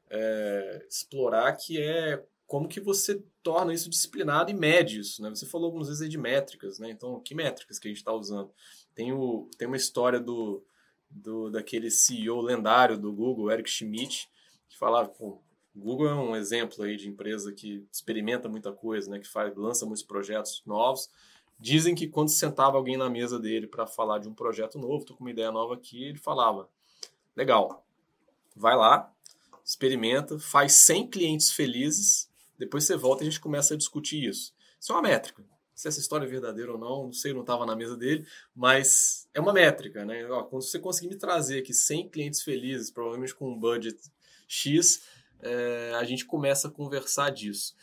é, explorar, que é como que você torna isso disciplinado e mede isso, né? Você falou algumas vezes de métricas, né? Então, que métricas que a gente está usando? Tem, o, tem uma história do, do daquele CEO lendário do Google, Eric Schmidt, que falava, pô, Google é um exemplo aí de empresa que experimenta muita coisa, né? Que faz, lança muitos projetos novos. Dizem que quando sentava alguém na mesa dele para falar de um projeto novo, tô com uma ideia nova aqui, ele falava, legal, vai lá, experimenta, faz 100 clientes felizes depois você volta e a gente começa a discutir isso. Isso é uma métrica. Se essa história é verdadeira ou não, não sei, não estava na mesa dele, mas é uma métrica, né? Ó, quando você conseguir me trazer aqui 100 clientes felizes, provavelmente com um budget X, é, a gente começa a conversar disso.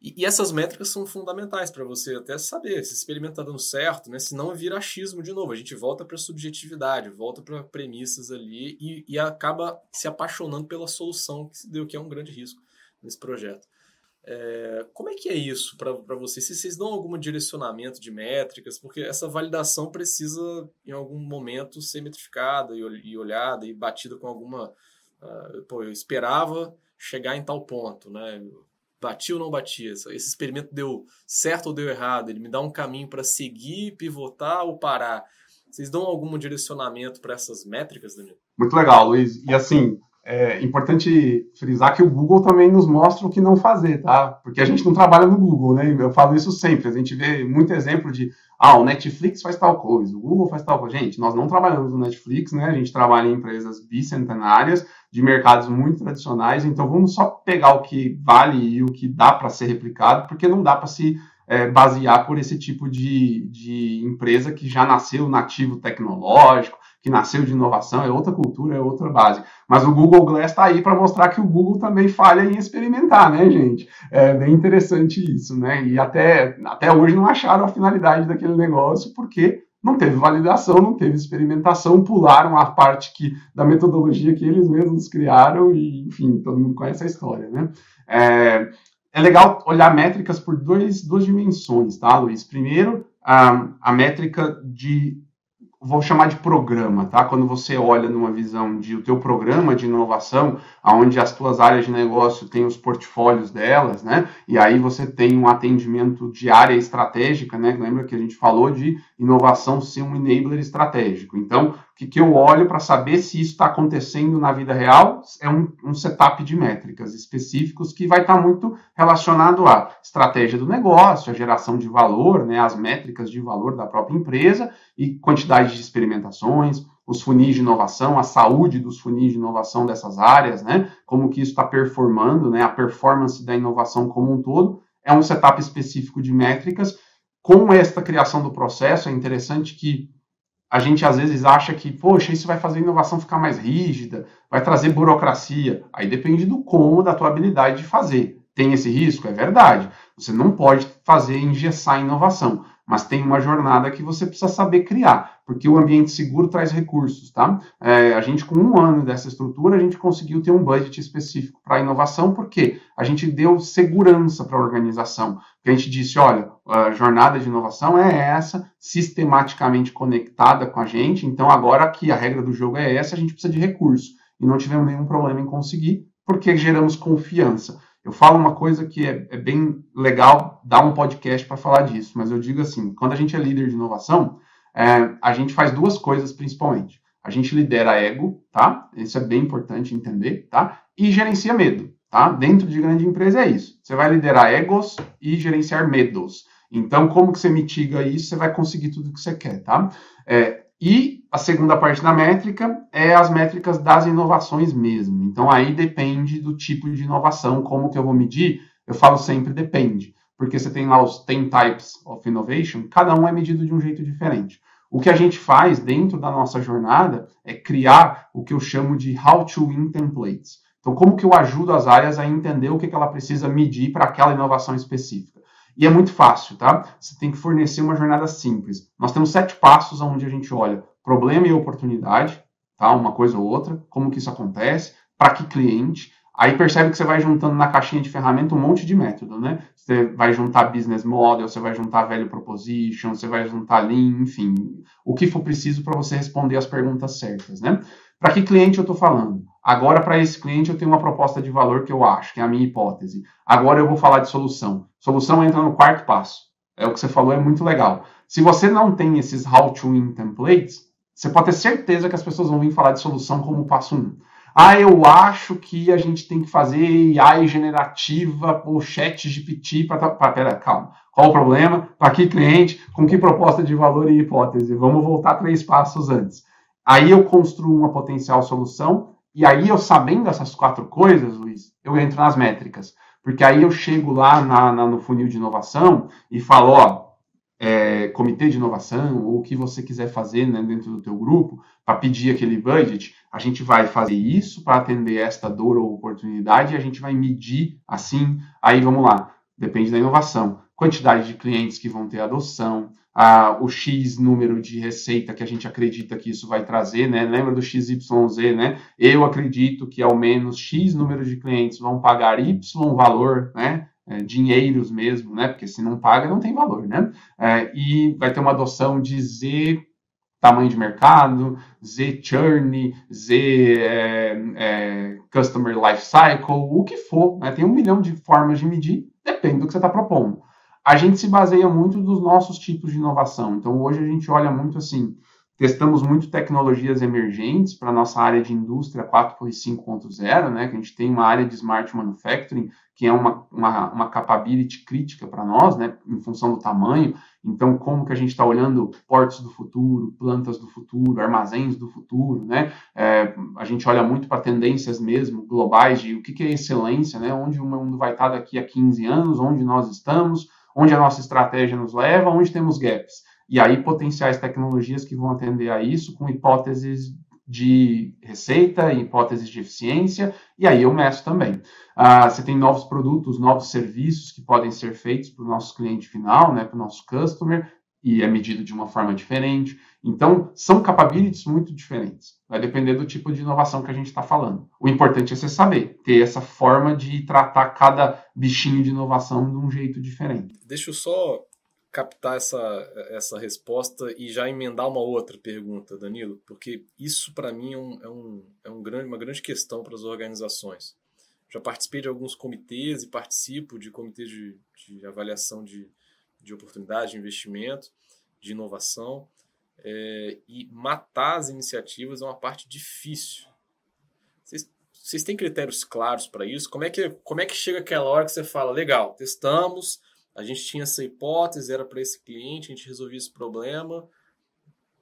E, e essas métricas são fundamentais para você até saber se experimento está dando certo, né? senão vira achismo de novo. A gente volta para a subjetividade, volta para premissas ali e, e acaba se apaixonando pela solução que se deu, que é um grande risco nesse projeto. É, como é que é isso para vocês? Se vocês dão algum direcionamento de métricas, porque essa validação precisa, em algum momento, ser metrificada e, e olhada e batida com alguma. Uh, pô, eu esperava chegar em tal ponto, né? Bati ou não bati? Esse experimento deu certo ou deu errado? Ele me dá um caminho para seguir, pivotar ou parar? Vocês dão algum direcionamento para essas métricas, Danilo? Muito legal, Luiz. E assim, é importante frisar que o Google também nos mostra o que não fazer, tá? Porque a gente não trabalha no Google, né? Eu falo isso sempre. A gente vê muito exemplo de, ah, o Netflix faz tal coisa, o Google faz tal coisa. Gente, nós não trabalhamos no Netflix, né? A gente trabalha em empresas bicentenárias, de mercados muito tradicionais. Então, vamos só pegar o que vale e o que dá para ser replicado, porque não dá para se é, basear por esse tipo de, de empresa que já nasceu nativo tecnológico, que nasceu de inovação, é outra cultura, é outra base. Mas o Google Glass está aí para mostrar que o Google também falha em experimentar, né, gente? É bem interessante isso, né? E até, até hoje não acharam a finalidade daquele negócio, porque não teve validação, não teve experimentação, pularam a parte que, da metodologia que eles mesmos criaram, e, enfim, todo mundo conhece a história, né? É, é legal olhar métricas por dois, duas dimensões, tá, Luiz? Primeiro, a, a métrica de vou chamar de programa, tá? Quando você olha numa visão de o teu programa de inovação, aonde as tuas áreas de negócio têm os portfólios delas, né? E aí você tem um atendimento de área estratégica, né? Lembra que a gente falou de inovação ser um enabler estratégico. Então, que, que eu olho para saber se isso está acontecendo na vida real é um, um, setup de métricas específicos que vai estar tá muito relacionado à estratégia do negócio, a geração de valor, né, as métricas de valor da própria empresa e quantidade de experimentações, os funis de inovação, a saúde dos funis de inovação dessas áreas, né, como que isso está performando, né, a performance da inovação como um todo, é um setup específico de métricas. Com esta criação do processo, é interessante que a gente às vezes acha que, poxa, isso vai fazer a inovação ficar mais rígida, vai trazer burocracia. Aí depende do como, da tua habilidade de fazer. Tem esse risco? É verdade. Você não pode fazer engessar a inovação mas tem uma jornada que você precisa saber criar, porque o ambiente seguro traz recursos, tá? É, a gente, com um ano dessa estrutura, a gente conseguiu ter um budget específico para inovação, porque a gente deu segurança para a organização. Porque a gente disse, olha, a jornada de inovação é essa, sistematicamente conectada com a gente, então agora que a regra do jogo é essa, a gente precisa de recurso. E não tivemos nenhum problema em conseguir, porque geramos confiança. Eu falo uma coisa que é, é bem legal dar um podcast para falar disso, mas eu digo assim: quando a gente é líder de inovação, é, a gente faz duas coisas principalmente. A gente lidera ego, tá? Isso é bem importante entender, tá? E gerencia medo, tá? Dentro de grande empresa é isso. Você vai liderar egos e gerenciar medos. Então, como que você mitiga isso? Você vai conseguir tudo que você quer, tá? É, e a segunda parte da métrica é as métricas das inovações mesmo. Então aí depende do tipo de inovação, como que eu vou medir? Eu falo sempre depende, porque você tem lá os 10 types of innovation, cada um é medido de um jeito diferente. O que a gente faz dentro da nossa jornada é criar o que eu chamo de how to win templates. Então, como que eu ajudo as áreas a entender o que, que ela precisa medir para aquela inovação específica? E é muito fácil, tá? Você tem que fornecer uma jornada simples. Nós temos sete passos onde a gente olha problema e oportunidade, tá? Uma coisa ou outra, como que isso acontece, para que cliente. Aí percebe que você vai juntando na caixinha de ferramenta um monte de método, né? Você vai juntar business model, você vai juntar value proposition, você vai juntar lean, enfim, o que for preciso para você responder as perguntas certas, né? Para que cliente eu estou falando? Agora, para esse cliente, eu tenho uma proposta de valor que eu acho, que é a minha hipótese. Agora eu vou falar de solução. Solução entra no quarto passo. É o que você falou, é muito legal. Se você não tem esses how to win templates, você pode ter certeza que as pessoas vão vir falar de solução como passo um. Ah, eu acho que a gente tem que fazer AI generativa ou chat GPT para. Pera, calma. Qual o problema? Para que cliente? Com que proposta de valor e hipótese? Vamos voltar três passos antes. Aí eu construo uma potencial solução e aí eu sabendo essas quatro coisas, Luiz, eu entro nas métricas. Porque aí eu chego lá na, na, no funil de inovação e falo, ó, é, comitê de inovação, ou o que você quiser fazer né, dentro do teu grupo, para pedir aquele budget, a gente vai fazer isso para atender esta dor ou oportunidade e a gente vai medir assim, aí vamos lá, depende da inovação, quantidade de clientes que vão ter adoção, a, o X número de receita que a gente acredita que isso vai trazer, né? Lembra do XYZ, né? Eu acredito que ao menos X número de clientes vão pagar Y valor, né? É, dinheiros mesmo, né? Porque se não paga, não tem valor, né? É, e vai ter uma adoção de Z tamanho de mercado, Z churn, Z é, é, customer life cycle, o que for, né? Tem um milhão de formas de medir, depende do que você está propondo a gente se baseia muito dos nossos tipos de inovação. Então, hoje a gente olha muito assim, testamos muito tecnologias emergentes para nossa área de indústria 4.5.0, né, que a gente tem uma área de smart manufacturing, que é uma, uma, uma capability crítica para nós, né, em função do tamanho. Então, como que a gente está olhando portos do futuro, plantas do futuro, armazéns do futuro, né? É, a gente olha muito para tendências mesmo globais de o que, que é excelência, né? Onde o mundo vai estar daqui a 15 anos, onde nós estamos, onde a nossa estratégia nos leva, onde temos gaps. E aí, potenciais tecnologias que vão atender a isso com hipóteses de receita, hipóteses de eficiência, e aí eu meço também. Ah, você tem novos produtos, novos serviços que podem ser feitos para o nosso cliente final, né, para o nosso customer, e é medido de uma forma diferente. Então, são capabilities muito diferentes. Vai depender do tipo de inovação que a gente está falando. O importante é você saber, ter essa forma de tratar cada bichinho de inovação de um jeito diferente. Deixa eu só captar essa, essa resposta e já emendar uma outra pergunta, Danilo, porque isso para mim é, um, é, um, é um grande, uma grande questão para as organizações. Já participei de alguns comitês e participo de comitês de, de avaliação de, de oportunidade de investimento, de inovação. É, e matar as iniciativas é uma parte difícil. Vocês, vocês têm critérios claros para isso? Como é, que, como é que chega aquela hora que você fala, legal, testamos, a gente tinha essa hipótese, era para esse cliente, a gente resolvia esse problema.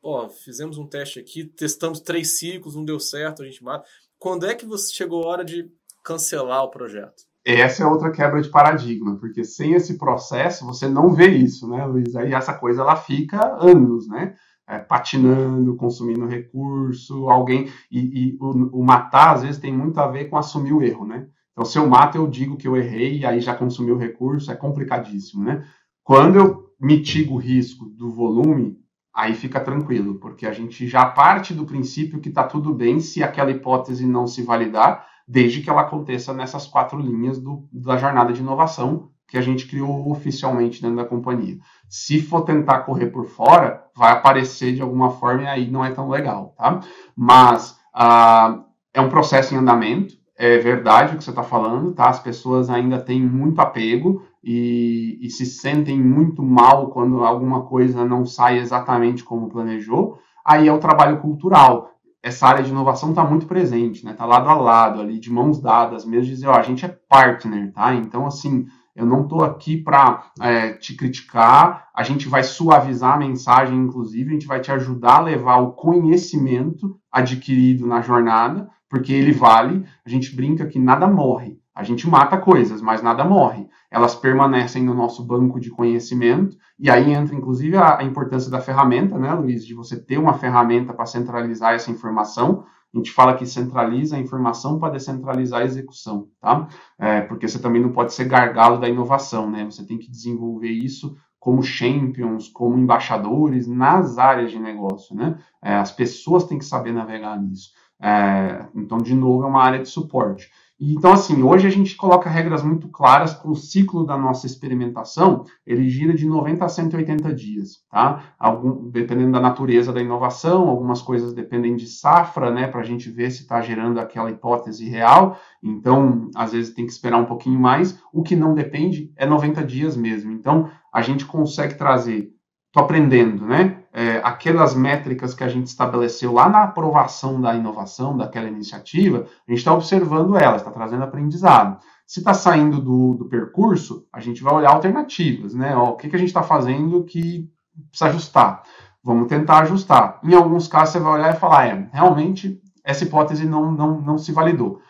Ó, fizemos um teste aqui, testamos três ciclos, não deu certo, a gente mata. Quando é que você chegou a hora de cancelar o projeto? essa é outra quebra de paradigma, porque sem esse processo você não vê isso, né, Luiz? Aí essa coisa ela fica anos, né? É, patinando, consumindo recurso, alguém. E, e o, o, matar, às vezes, tem muito a ver com assumir o erro, né? Então, se eu mato, eu digo que eu errei e aí já consumi o recurso, é complicadíssimo, né? Quando eu mitigo o risco do volume, aí fica tranquilo, porque a gente já parte do princípio que está tudo bem se aquela hipótese não se validar desde que ela aconteça nessas quatro linhas do, da jornada de inovação que a gente criou oficialmente dentro da companhia. Se for tentar correr por fora, vai aparecer de alguma forma e aí não é tão legal, tá? Mas ah, é um processo em andamento, é verdade o que você está falando, tá? As pessoas ainda têm muito apego e, e, se sentem muito mal quando alguma coisa não sai exatamente como planejou. Aí é o trabalho cultural essa área de inovação está muito presente, né? Está lado a lado, ali, de mãos dadas, mesmo dizer, ó, a gente é partner, tá? Então, assim, eu não estou aqui para é, te criticar, a gente vai suavizar a mensagem, inclusive, a gente vai te ajudar a levar o conhecimento adquirido na jornada, porque ele vale. A gente brinca que nada morre. A gente mata coisas, mas nada morre. Elas permanecem no nosso banco de conhecimento, e aí entra, inclusive, a, a importância da ferramenta, né, Luiz, de você ter uma ferramenta para centralizar essa informação. a gente fala que centraliza a informação para descentralizar a execução, tá? É, porque você também não pode ser gargalo da inovação, né? Você tem que desenvolver isso como champions, como embaixadores nas áreas de negócio, né? É, as pessoas têm que saber navegar nisso. É, então, de novo, é uma área de suporte. Então, assim, hoje a gente coloca regras muito claras o ciclo da nossa experimentação, ele gira de 90 a 180 dias, tá? Algum, dependendo da natureza da inovação, algumas coisas dependem de safra, né, para a gente ver se está gerando aquela hipótese real, então, às vezes tem que esperar um pouquinho mais, o que não depende é 90 dias mesmo. Então, a gente consegue trazer, tô aprendendo, né, aquelas métricas que a gente estabeleceu lá na aprovação da inovação, daquela iniciativa, a gente está observando elas, está trazendo aprendizado. Se está saindo do, do, percurso, a gente vai olhar alternativas, né? Ó, o que, que a gente está fazendo que precisa ajustar? Vamos tentar ajustar. Em alguns casos, você vai olhar e falar: é, realmente, essa hipótese não, não, não se validou.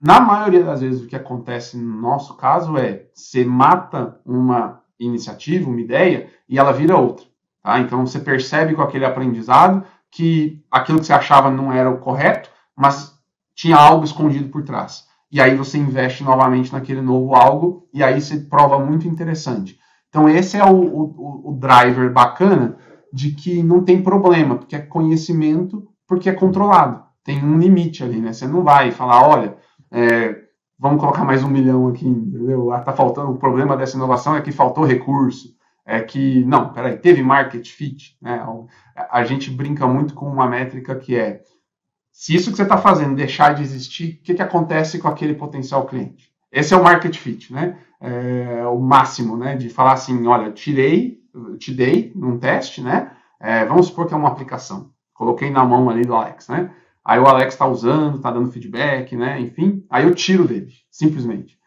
Na maioria das vezes, o que acontece no nosso caso é: você mata uma iniciativa, uma ideia, e ela vira outra. Tá? Então você percebe com aquele aprendizado que aquilo que você achava não era o correto, mas tinha algo escondido por trás. E aí você investe novamente naquele novo algo e aí se prova muito interessante. Então esse é o, o, o driver bacana de que não tem problema, porque é conhecimento, porque é controlado. Tem um limite ali, né? Você não vai falar, olha, é, vamos colocar mais um milhão aqui, entendeu? Ah, tá faltando. O problema dessa inovação é que faltou recurso é que, não, peraí, teve market fit, né? A gente brinca muito com uma métrica que é, se isso que você está fazendo deixar de existir, o que, que acontece com aquele potencial cliente? Esse é o market fit, né? É o máximo, né? De falar assim, olha, tirei, te dei num teste, né? É, vamos supor que é uma aplicação. Coloquei na mão ali do Alex, né? Aí o Alex está usando, está dando feedback, né? Enfim, aí eu tiro dele, simplesmente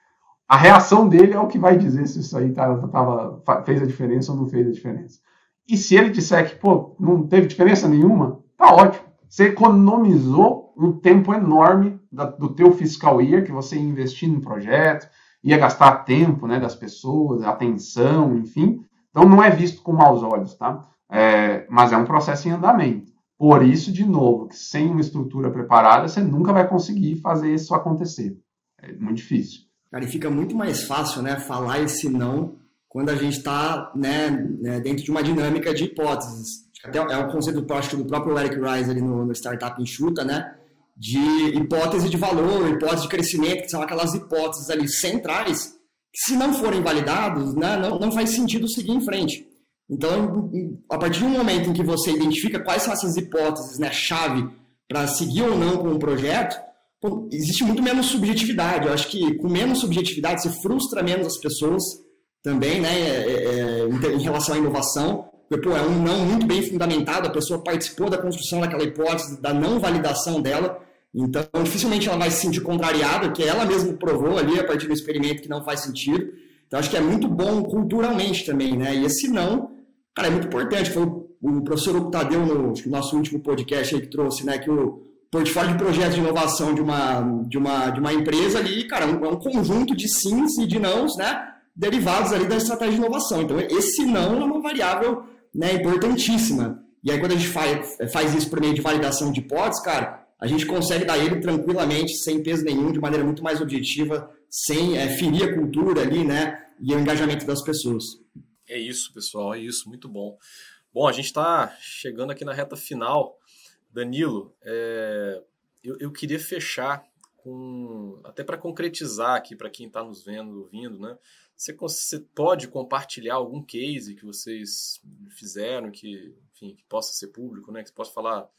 a reação dele é o que vai dizer se isso aí tava, tava, fez a diferença ou não fez a diferença. E se ele disser que, pô, não teve diferença nenhuma, tá ótimo. Você economizou um tempo enorme da, do teu fiscal year que você ia investir no projeto, ia gastar tempo né, das pessoas, atenção, enfim. Então não é visto com maus olhos, tá? É, mas é um processo em andamento. Por isso, de novo, que sem uma estrutura preparada, você nunca vai conseguir fazer isso acontecer. É muito difícil. Cara, e fica muito mais fácil, né, falar esse não quando a gente está né, né, dentro de uma dinâmica de hipóteses. Até é um conceito do próprio Eric Rice ali no, no Startup Enxuta, né? De hipótese de valor, hipótese de crescimento, que são aquelas hipóteses ali centrais, que se não forem validados, né, não, não faz sentido seguir em frente. Então, a partir do momento em que você identifica quais são essas hipóteses, né, chave para seguir ou não com o projeto, pô, existe muito menos subjetividade. Eu acho que com menos subjetividade você frustra menos as pessoas também, né, é, é, é em relação à inovação. Porque, pô, é um não muito bem fundamentado, a pessoa participou da construção daquela hipótese, da não validação dela, então dificilmente ela vai se sentir contrariada, que ela mesma provou ali a partir do experimento que não faz sentido. Então acho que é muito bom culturalmente também, né? E esse não, cara, é muito importante. Foi o professor Hugo Tadeu no nosso último podcast aí que trouxe, né, que o portfólio de projetos de inovação de uma, de uma, de uma empresa ali, cara, um, é um conjunto de sims e de nãos, né, derivados ali da estratégia de inovação. Então, esse não é uma variável né, importantíssima. E aí, quando a gente faz, faz isso por meio de validação de hipóteses, cara, a gente consegue dar ele tranquilamente, sem peso nenhum, de maneira muito mais objetiva, sem é, ferir a cultura ali, né, e o engajamento das pessoas. É isso, pessoal, é isso, muito bom. Bom, a gente está chegando aqui na reta final Danilo, é, eu, eu, queria fechar com. Até para concretizar aqui para quem está nos vendo, ouvindo, né? Você, você, pode compartilhar algum case que vocês fizeram, que, enfim, que possa ser público, né? Que você possa falar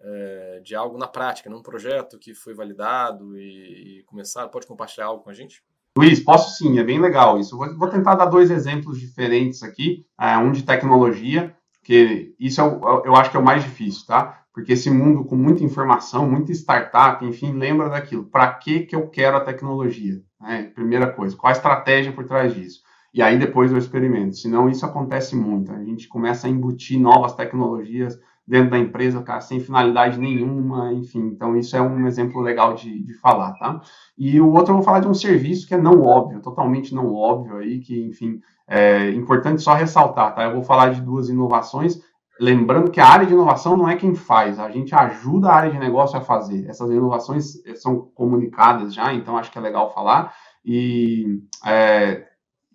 é, de algo na prática, num projeto que foi validado e, e começar? Pode compartilhar algo com a gente? Luiz, posso sim, é bem legal isso. Vou, tentar dar dois exemplos diferentes aqui, é, um de tecnologia, que isso é o, eu acho que é o mais difícil, tá? porque esse mundo com muita informação, muita startup, enfim, lembra daquilo. Para que, que eu quero a tecnologia? É, primeira coisa, qual a estratégia por trás disso? E aí depois eu experimento. Senão isso acontece muito. A gente começa a embutir novas tecnologias dentro da empresa, cara, sem finalidade nenhuma, enfim. Então isso é um exemplo legal de, de falar, tá? E o outro eu vou falar de um serviço que é não óbvio, totalmente não óbvio aí, que, enfim, é importante só ressaltar, tá? Eu vou falar de duas inovações lembrando que a área de inovação não é quem faz, a gente ajuda a área de negócio a fazer. Essas inovações são comunicadas já, então acho que é legal falar e, é,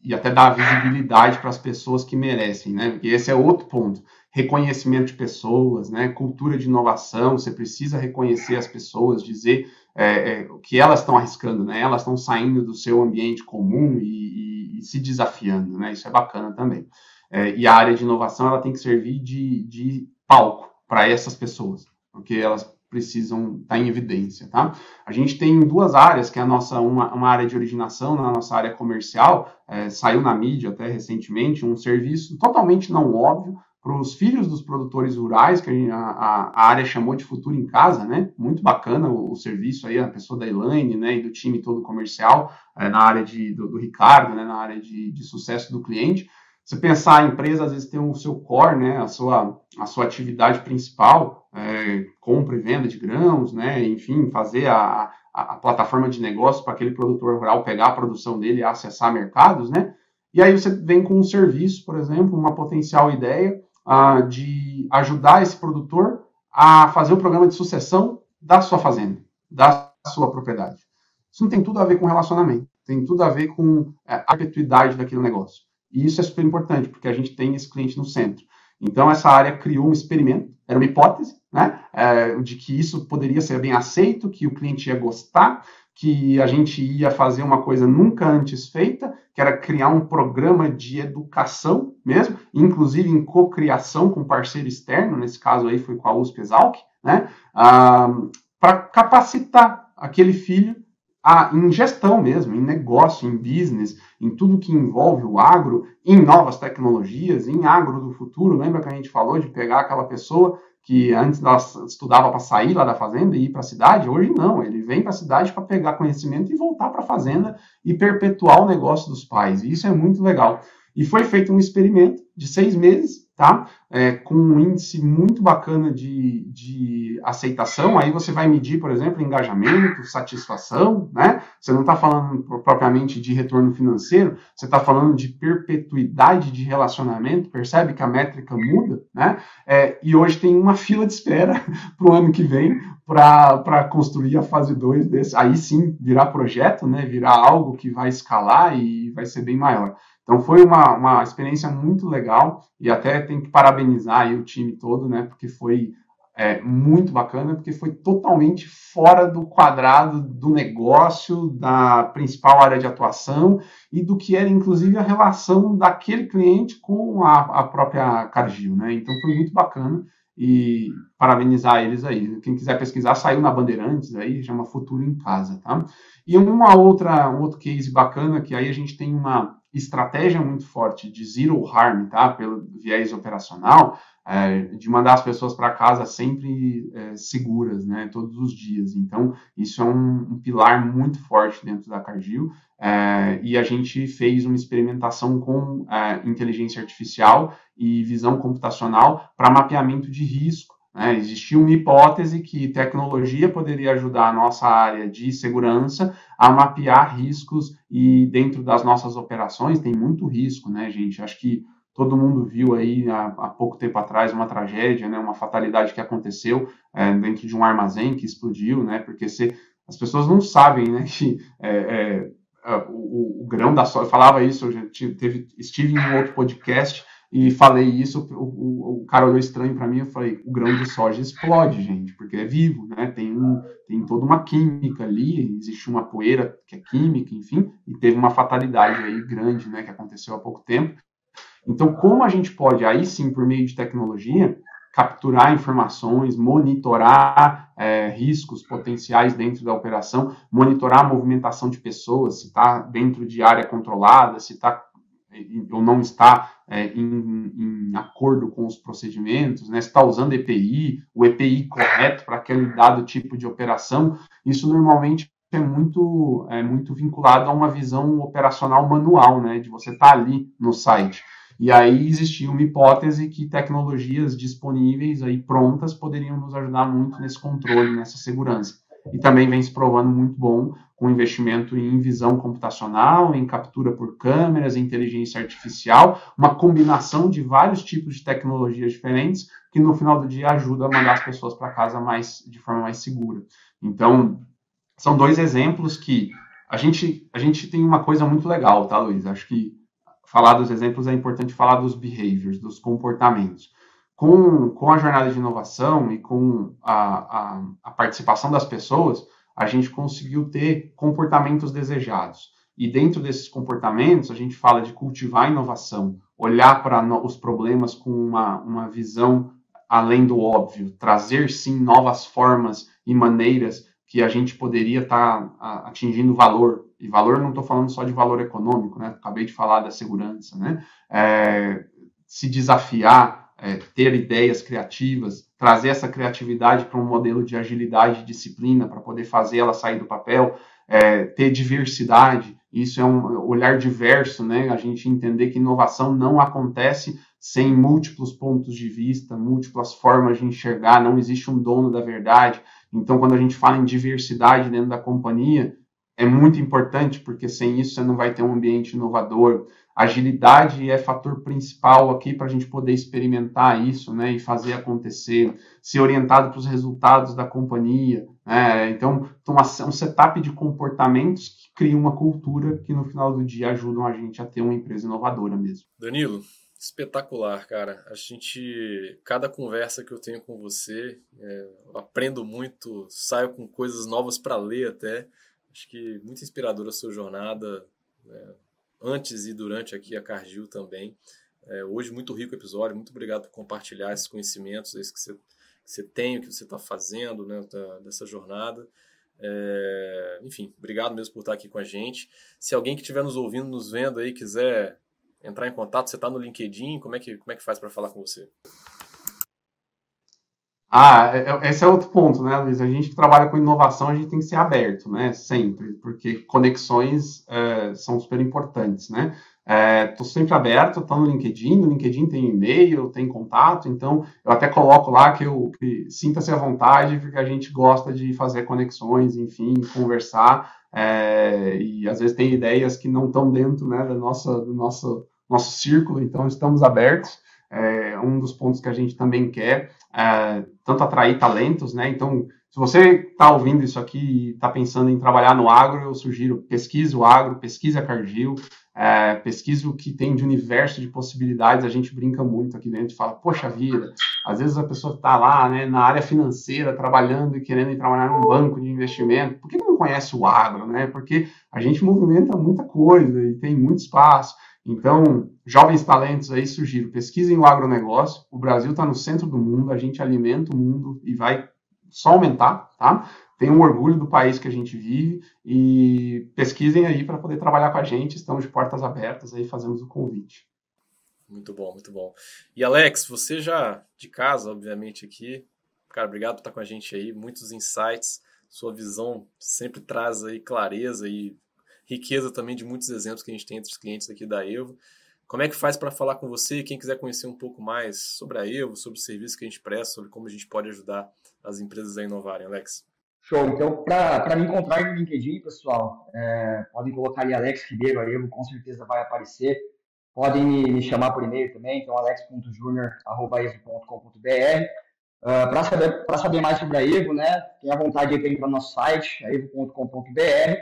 e até dar visibilidade para as pessoas que merecem, né? Porque esse é outro ponto. Reconhecimento de pessoas, né? Cultura de inovação, você precisa reconhecer as pessoas, dizer é, é, o que elas estão arriscando, né? Elas estão saindo do seu ambiente comum e, e, e se desafiando, né? Isso é bacana também. É, e a área de inovação ela tem que servir de, de palco para essas pessoas, porque elas precisam estar tá em evidência, tá? A gente tem duas áreas, que é a nossa, uma, uma área de originação, na nossa área comercial, é, saiu na mídia até recentemente, um serviço totalmente não óbvio para os filhos dos produtores rurais, que a, a, a, área chamou de Futuro em Casa, né? Muito bacana o, o, serviço aí, a pessoa da Elaine, né, e do time todo comercial, é, na área de, do, do Ricardo, né, na área de, de sucesso do cliente, você pensar, a empresa às vezes tem o seu core, né, a sua, a sua atividade principal, é, compra e venda de grãos, né, enfim, fazer a, a, a plataforma de negócio para aquele produtor rural pegar a produção dele e acessar mercados, né, e aí você vem com um serviço, por exemplo, uma potencial ideia de ajudar esse produtor a fazer o programa de sucessão da sua fazenda, da sua propriedade. Isso não tem tudo a ver com relacionamento, tem tudo a ver com é, a perpetuidade daquele negócio. E isso é super importante, porque a gente tem esse cliente no centro. Então, essa área criou um experimento, era uma hipótese, né, é, de que isso poderia ser bem aceito, que o cliente ia gostar, que a gente ia fazer uma coisa nunca antes feita, que era criar um programa de educação mesmo, inclusive em cocriação com parceiro externo, nesse caso aí foi com a USP Exalc, né, ah, para capacitar aquele filho a, em gestão mesmo, em negócio, em business, em tudo que envolve o agro, em novas tecnologias, em agro do futuro. Lembra que a gente falou de pegar aquela pessoa que antes ela estudava para sair lá da fazenda e ir para a cidade? Hoje não, ele vem para a cidade para pegar conhecimento e voltar para a fazenda e perpetuar o negócio dos pais. E isso é muito legal. E foi feito um experimento de seis meses tá? É, com um índice muito bacana de, de aceitação. Aí você vai medir, por exemplo, engajamento, satisfação, né? Você não está falando propriamente de retorno financeiro, você está falando de perpetuidade de relacionamento. Percebe que a métrica muda, né? É, e hoje tem uma fila de espera para o ano que vem para construir a fase 2 desse. Aí sim virar projeto, né? Virar algo que vai escalar e vai ser bem maior. Então foi uma, uma experiência muito legal e até tem que parabenizar o time todo, né? Porque foi é, muito bacana, porque foi totalmente fora do quadrado do negócio, da principal área de atuação e do que era inclusive a relação daquele cliente com a, a própria Cargill, né? Então foi muito bacana e parabenizar eles aí. Quem quiser pesquisar, saiu na Bandeirantes aí, chama Futuro em Casa, tá? E uma outra, um outro case bacana que aí a gente tem uma estratégia muito forte de zero harm, tá? Pelo viés operacional, é, de mandar as pessoas para casa sempre é, seguras, né? Todos os dias. Então, isso é um, um pilar muito forte dentro da Cargill. É, e a gente fez uma experimentação com é, inteligência artificial e visão computacional para mapeamento de risco né? Existia uma hipótese que tecnologia poderia ajudar a nossa área de segurança a mapear riscos e dentro das nossas operações tem muito risco, né, gente? Acho que todo mundo viu aí há, há pouco tempo atrás uma tragédia, né, uma fatalidade que aconteceu é, dentro de um armazém que explodiu, né? Porque se, as pessoas não sabem, né, que é, é, o, o, grão da soja, eu falava isso, eu já teve, estive em um outro podcast e falei isso, o, o, o cara olhou estranho para mim, eu falei, o grão de soja explode, gente, porque é vivo, né? Tem, um, tem toda uma química ali, existe uma poeira que é química, enfim, e teve uma fatalidade aí grande, né, que aconteceu há pouco tempo. Então, como a gente pode, aí sim, por meio de tecnologia, capturar informações, monitorar é, riscos potenciais dentro da operação, monitorar a movimentação de pessoas, se está dentro de área controlada, se está ou não está é, em, em, acordo com os procedimentos, né? está usando EPI, o EPI correto para aquele dado tipo de operação, isso normalmente é muito, é muito vinculado a uma visão operacional manual, né? de você estar tá ali no site. E aí existia uma hipótese que tecnologias disponíveis aí prontas poderiam nos ajudar muito nesse controle, nessa segurança. E também vem se provando muito bom com investimento em visão computacional, em captura por câmeras, em inteligência artificial, uma combinação de vários tipos de tecnologias diferentes que no final do dia ajuda a mandar as pessoas para casa mais de forma mais segura. Então, são dois exemplos que a gente, a gente tem uma coisa muito legal, tá, Luiz? Acho que falar dos exemplos é importante falar dos behaviors, dos comportamentos. Com, com a jornada de inovação e com a, a, a participação das pessoas, a gente conseguiu ter comportamentos desejados. E dentro desses comportamentos, a gente fala de cultivar inovação, olhar para os problemas com uma, uma visão além do óbvio, trazer sim novas formas e maneiras que a gente poderia estar tá atingindo valor. E valor não estou falando só de valor econômico, né? Acabei de falar da segurança, né? É, se desafiar, é, ter ideias criativas, trazer essa criatividade para um modelo de agilidade e disciplina para poder fazer ela sair do papel, é, ter diversidade. Isso é um olhar diverso, né? A gente entender que inovação não acontece sem múltiplos pontos de vista, múltiplas formas de enxergar, não existe um dono da verdade. Então, quando a gente fala em diversidade dentro da companhia, é muito importante, porque sem isso você não vai ter um ambiente inovador. Agilidade é fator principal aqui para a gente poder experimentar isso né, e fazer acontecer, ser orientado para os resultados da companhia. Né? Então, então, um setup de comportamentos que cria uma cultura que no final do dia ajudam a gente a ter uma empresa inovadora mesmo. Danilo, Espetacular, cara. A gente, cada conversa que eu tenho com você, é, aprendo muito, saio com coisas novas para ler até. Acho que muito inspiradora a sua jornada, né, antes e durante aqui a Cargill também. É, hoje, muito rico episódio. Muito obrigado por compartilhar esses conhecimentos, esses que você, que você tem, o que você está fazendo né, da, dessa jornada. É, enfim, obrigado mesmo por estar aqui com a gente. Se alguém que estiver nos ouvindo, nos vendo aí, quiser entrar em contato? Você está no LinkedIn? Como é que, como é que faz para falar com você? Ah, é, é, esse é outro ponto, né, Luiz? A gente que trabalha com inovação, a gente tem que ser aberto, né? Sempre, porque conexões é, são super importantes, né? Estou sempre aberto, estou no LinkedIn, no LinkedIn tem e-mail, tem contato, então eu até coloco lá que eu sinta-se à vontade, porque a gente gosta de fazer conexões, enfim, conversar, e às vezes tem ideias que não estão dentro né, da nossa, do nosso, nosso círculo, então estamos abertos. É um dos pontos que a gente também quer, é, tanto atrair talentos, né? Então, se você está ouvindo isso aqui e está pensando em trabalhar no agro, eu sugiro pesquise o agro, pesquise a Cargill, é, pesquisa o que tem de universo de possibilidades, a gente brinca muito aqui dentro e fala, poxa vida, às vezes a pessoa está lá né, na área financeira, trabalhando e querendo ir trabalhar num banco de investimento, por que não conhece o agro? Né? Porque a gente movimenta muita coisa e tem muito espaço. Então, jovens talentos aí, sugiro, pesquisem o agronegócio, o Brasil está no centro do mundo, a gente alimenta o mundo e vai só aumentar, tá? tenham um orgulho do país que a gente vive e pesquisem aí para poder trabalhar com a gente. Estamos de portas abertas aí, fazemos o convite. Muito bom, muito bom. E Alex, você já de casa, obviamente, aqui. Cara, obrigado por estar com a gente aí. Muitos insights. Sua visão sempre traz aí clareza e riqueza também de muitos exemplos que a gente tem entre os clientes aqui da Evo. Como é que faz para falar com você? Quem quiser conhecer um pouco mais sobre a Evo, sobre o serviço que a gente presta, sobre como a gente pode ajudar as empresas a inovarem, Alex? Show. Então, para me encontrar no LinkedIn, pessoal, é, podem colocar ali Alex Ribeiro, aí com certeza vai aparecer. Podem me, me chamar por e-mail também, então alex.junior.evo.com.br. Uh, ah, para saber, saber mais sobre a Evo, né, tem a vontade de entrar no nosso site, evo.com.br.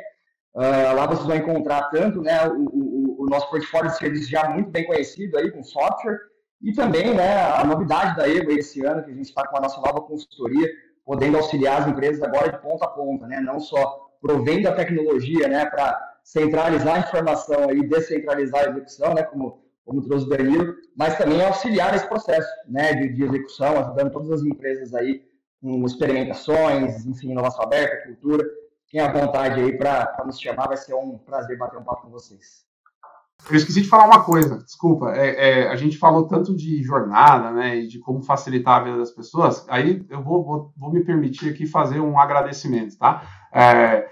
Ah, lá vocês vão encontrar tanto né, o, o, o, nosso portfólio de serviços já muito bem conhecido aí com software, e também né, a novidade da Evo esse ano, que a gente está com a nossa nova consultoria, podendo auxiliar as empresas agora de ponta a ponta, né? Não só provendo a tecnologia, né, para centralizar a informação e descentralizar a execução, né, como como trouxe o Danilo, mas também auxiliar esse processo, né, de, de execução, ajudando todas as empresas aí com experimentações, enfim, inovação aberta, cultura. À vontade aí para nos chamar, vai ser um prazer bater um papo com vocês. Eu esqueci de falar uma coisa, desculpa. É, é, a gente falou tanto de jornada, né, e de como facilitar a vida das pessoas. Aí eu vou, vou, vou me permitir aqui fazer um agradecimento, tá? É,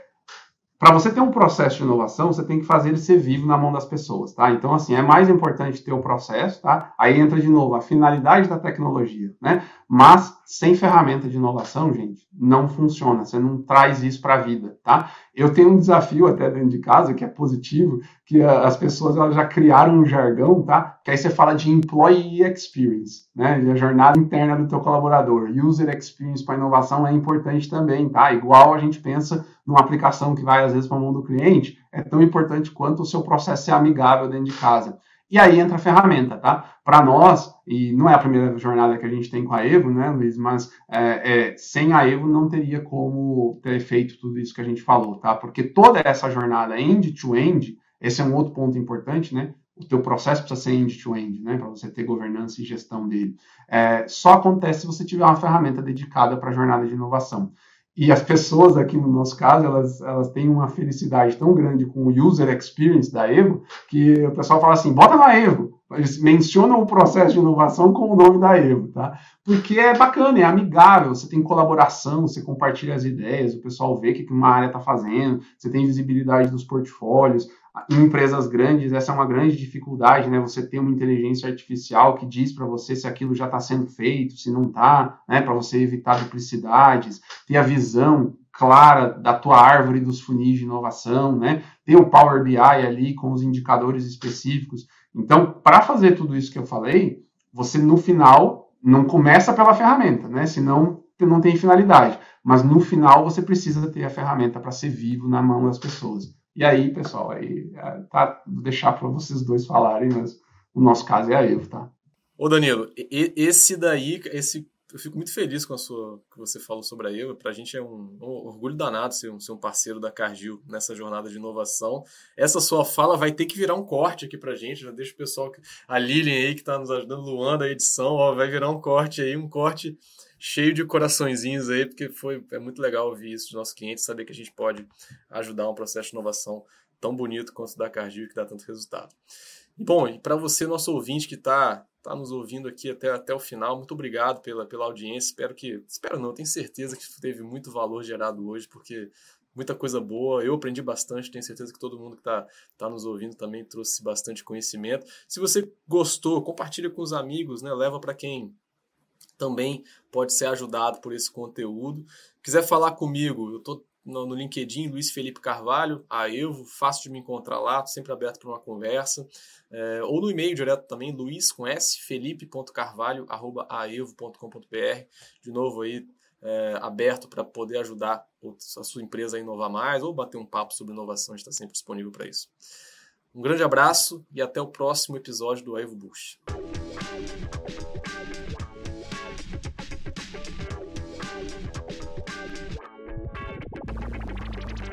para você ter um processo de inovação, você tem que fazer ele ser vivo na mão das pessoas, tá? Então, assim, é mais importante ter o processo, tá? Aí entra de novo a finalidade da tecnologia, né? Mas sem ferramenta de inovação, gente, não funciona. Você não traz isso para a vida, tá? Eu tenho um desafio até dentro de casa que é positivo, que as pessoas elas já criaram um jargão, tá? Que aí você fala de employee experience, né? A jornada interna do teu colaborador. User experience para inovação é importante também, tá? Igual a gente pensa numa aplicação que vai às vezes para o mundo do cliente, é tão importante quanto o seu processo ser amigável dentro de casa. E aí entra a ferramenta, tá? Para nós, e não é a primeira jornada que a gente tem com a Evo, né, Luiz? Mas é, é, sem a Evo não teria como ter feito tudo isso que a gente falou, tá? Porque toda essa jornada end-to-end, -end, esse é um outro ponto importante, né? O teu processo precisa ser end-to-end, -end, né? Para você ter governança e gestão dele. É, só acontece se você tiver uma ferramenta dedicada para a jornada de inovação. E as pessoas aqui no nosso caso, elas, elas têm uma felicidade tão grande com o user experience da Evo, que o pessoal fala assim, bota na Evo. Eles mencionam o processo de inovação com o nome da Evo, tá? Porque é bacana, é amigável, você tem colaboração, você compartilha as ideias, o pessoal vê o que uma área está fazendo, você tem visibilidade dos portfólios, em empresas grandes, essa é uma grande dificuldade, né? Você ter uma inteligência artificial que diz para você se aquilo já está sendo feito, se não está, né? Para você evitar duplicidades, ter a visão clara da tua árvore dos funis de inovação, né? Ter o Power BI ali com os indicadores específicos. Então, para fazer tudo isso que eu falei, você no final não começa pela ferramenta, né? Senão não tem finalidade. Mas no final você precisa ter a ferramenta para ser vivo na mão das pessoas. E aí, pessoal, aí é, tá, vou deixar para vocês dois falarem, mas o nosso caso é a Evo, tá? Ô Danilo, esse daí, esse eu fico muito feliz com a sua que você falou sobre a Evo. Para a gente é um, um, orgulho danado ser um, ser um parceiro da Cargill nessa jornada de inovação. Essa sua fala vai ter que virar um corte aqui para a gente. Já deixa o pessoal, a Lilian aí que está nos ajudando, Luan da edição, ó, vai virar um corte aí, um corte cheio de coraçõezinhos aí, porque foi é muito legal ouvir isso dos nossos clientes, saber que a gente pode ajudar um processo de inovação tão bonito quanto o da Cargill que dá tanto resultado. Bom, e para você, nosso ouvinte que está tá nos ouvindo aqui até, até o final, muito obrigado pela, pela audiência. Espero que. Espero não, tenho certeza que teve muito valor gerado hoje, porque muita coisa boa. Eu aprendi bastante, tenho certeza que todo mundo que está tá nos ouvindo também trouxe bastante conhecimento. Se você gostou, compartilha com os amigos, né? Leva para quem também pode ser ajudado por esse conteúdo. Quiser falar comigo, eu estou no, LinkedIn, Luiz Felipe Carvalho, a Evo, fácil de me encontrar lá, sempre aberto para uma conversa. É, ou no e-mail direto também, luiz com s, felipe.carvalho, arroba aevo.com.br. De novo aí, é, aberto para poder ajudar a sua empresa a inovar mais ou bater um papo sobre inovação, está sempre disponível para isso. Um grande abraço e até o próximo episódio do Evo Bush.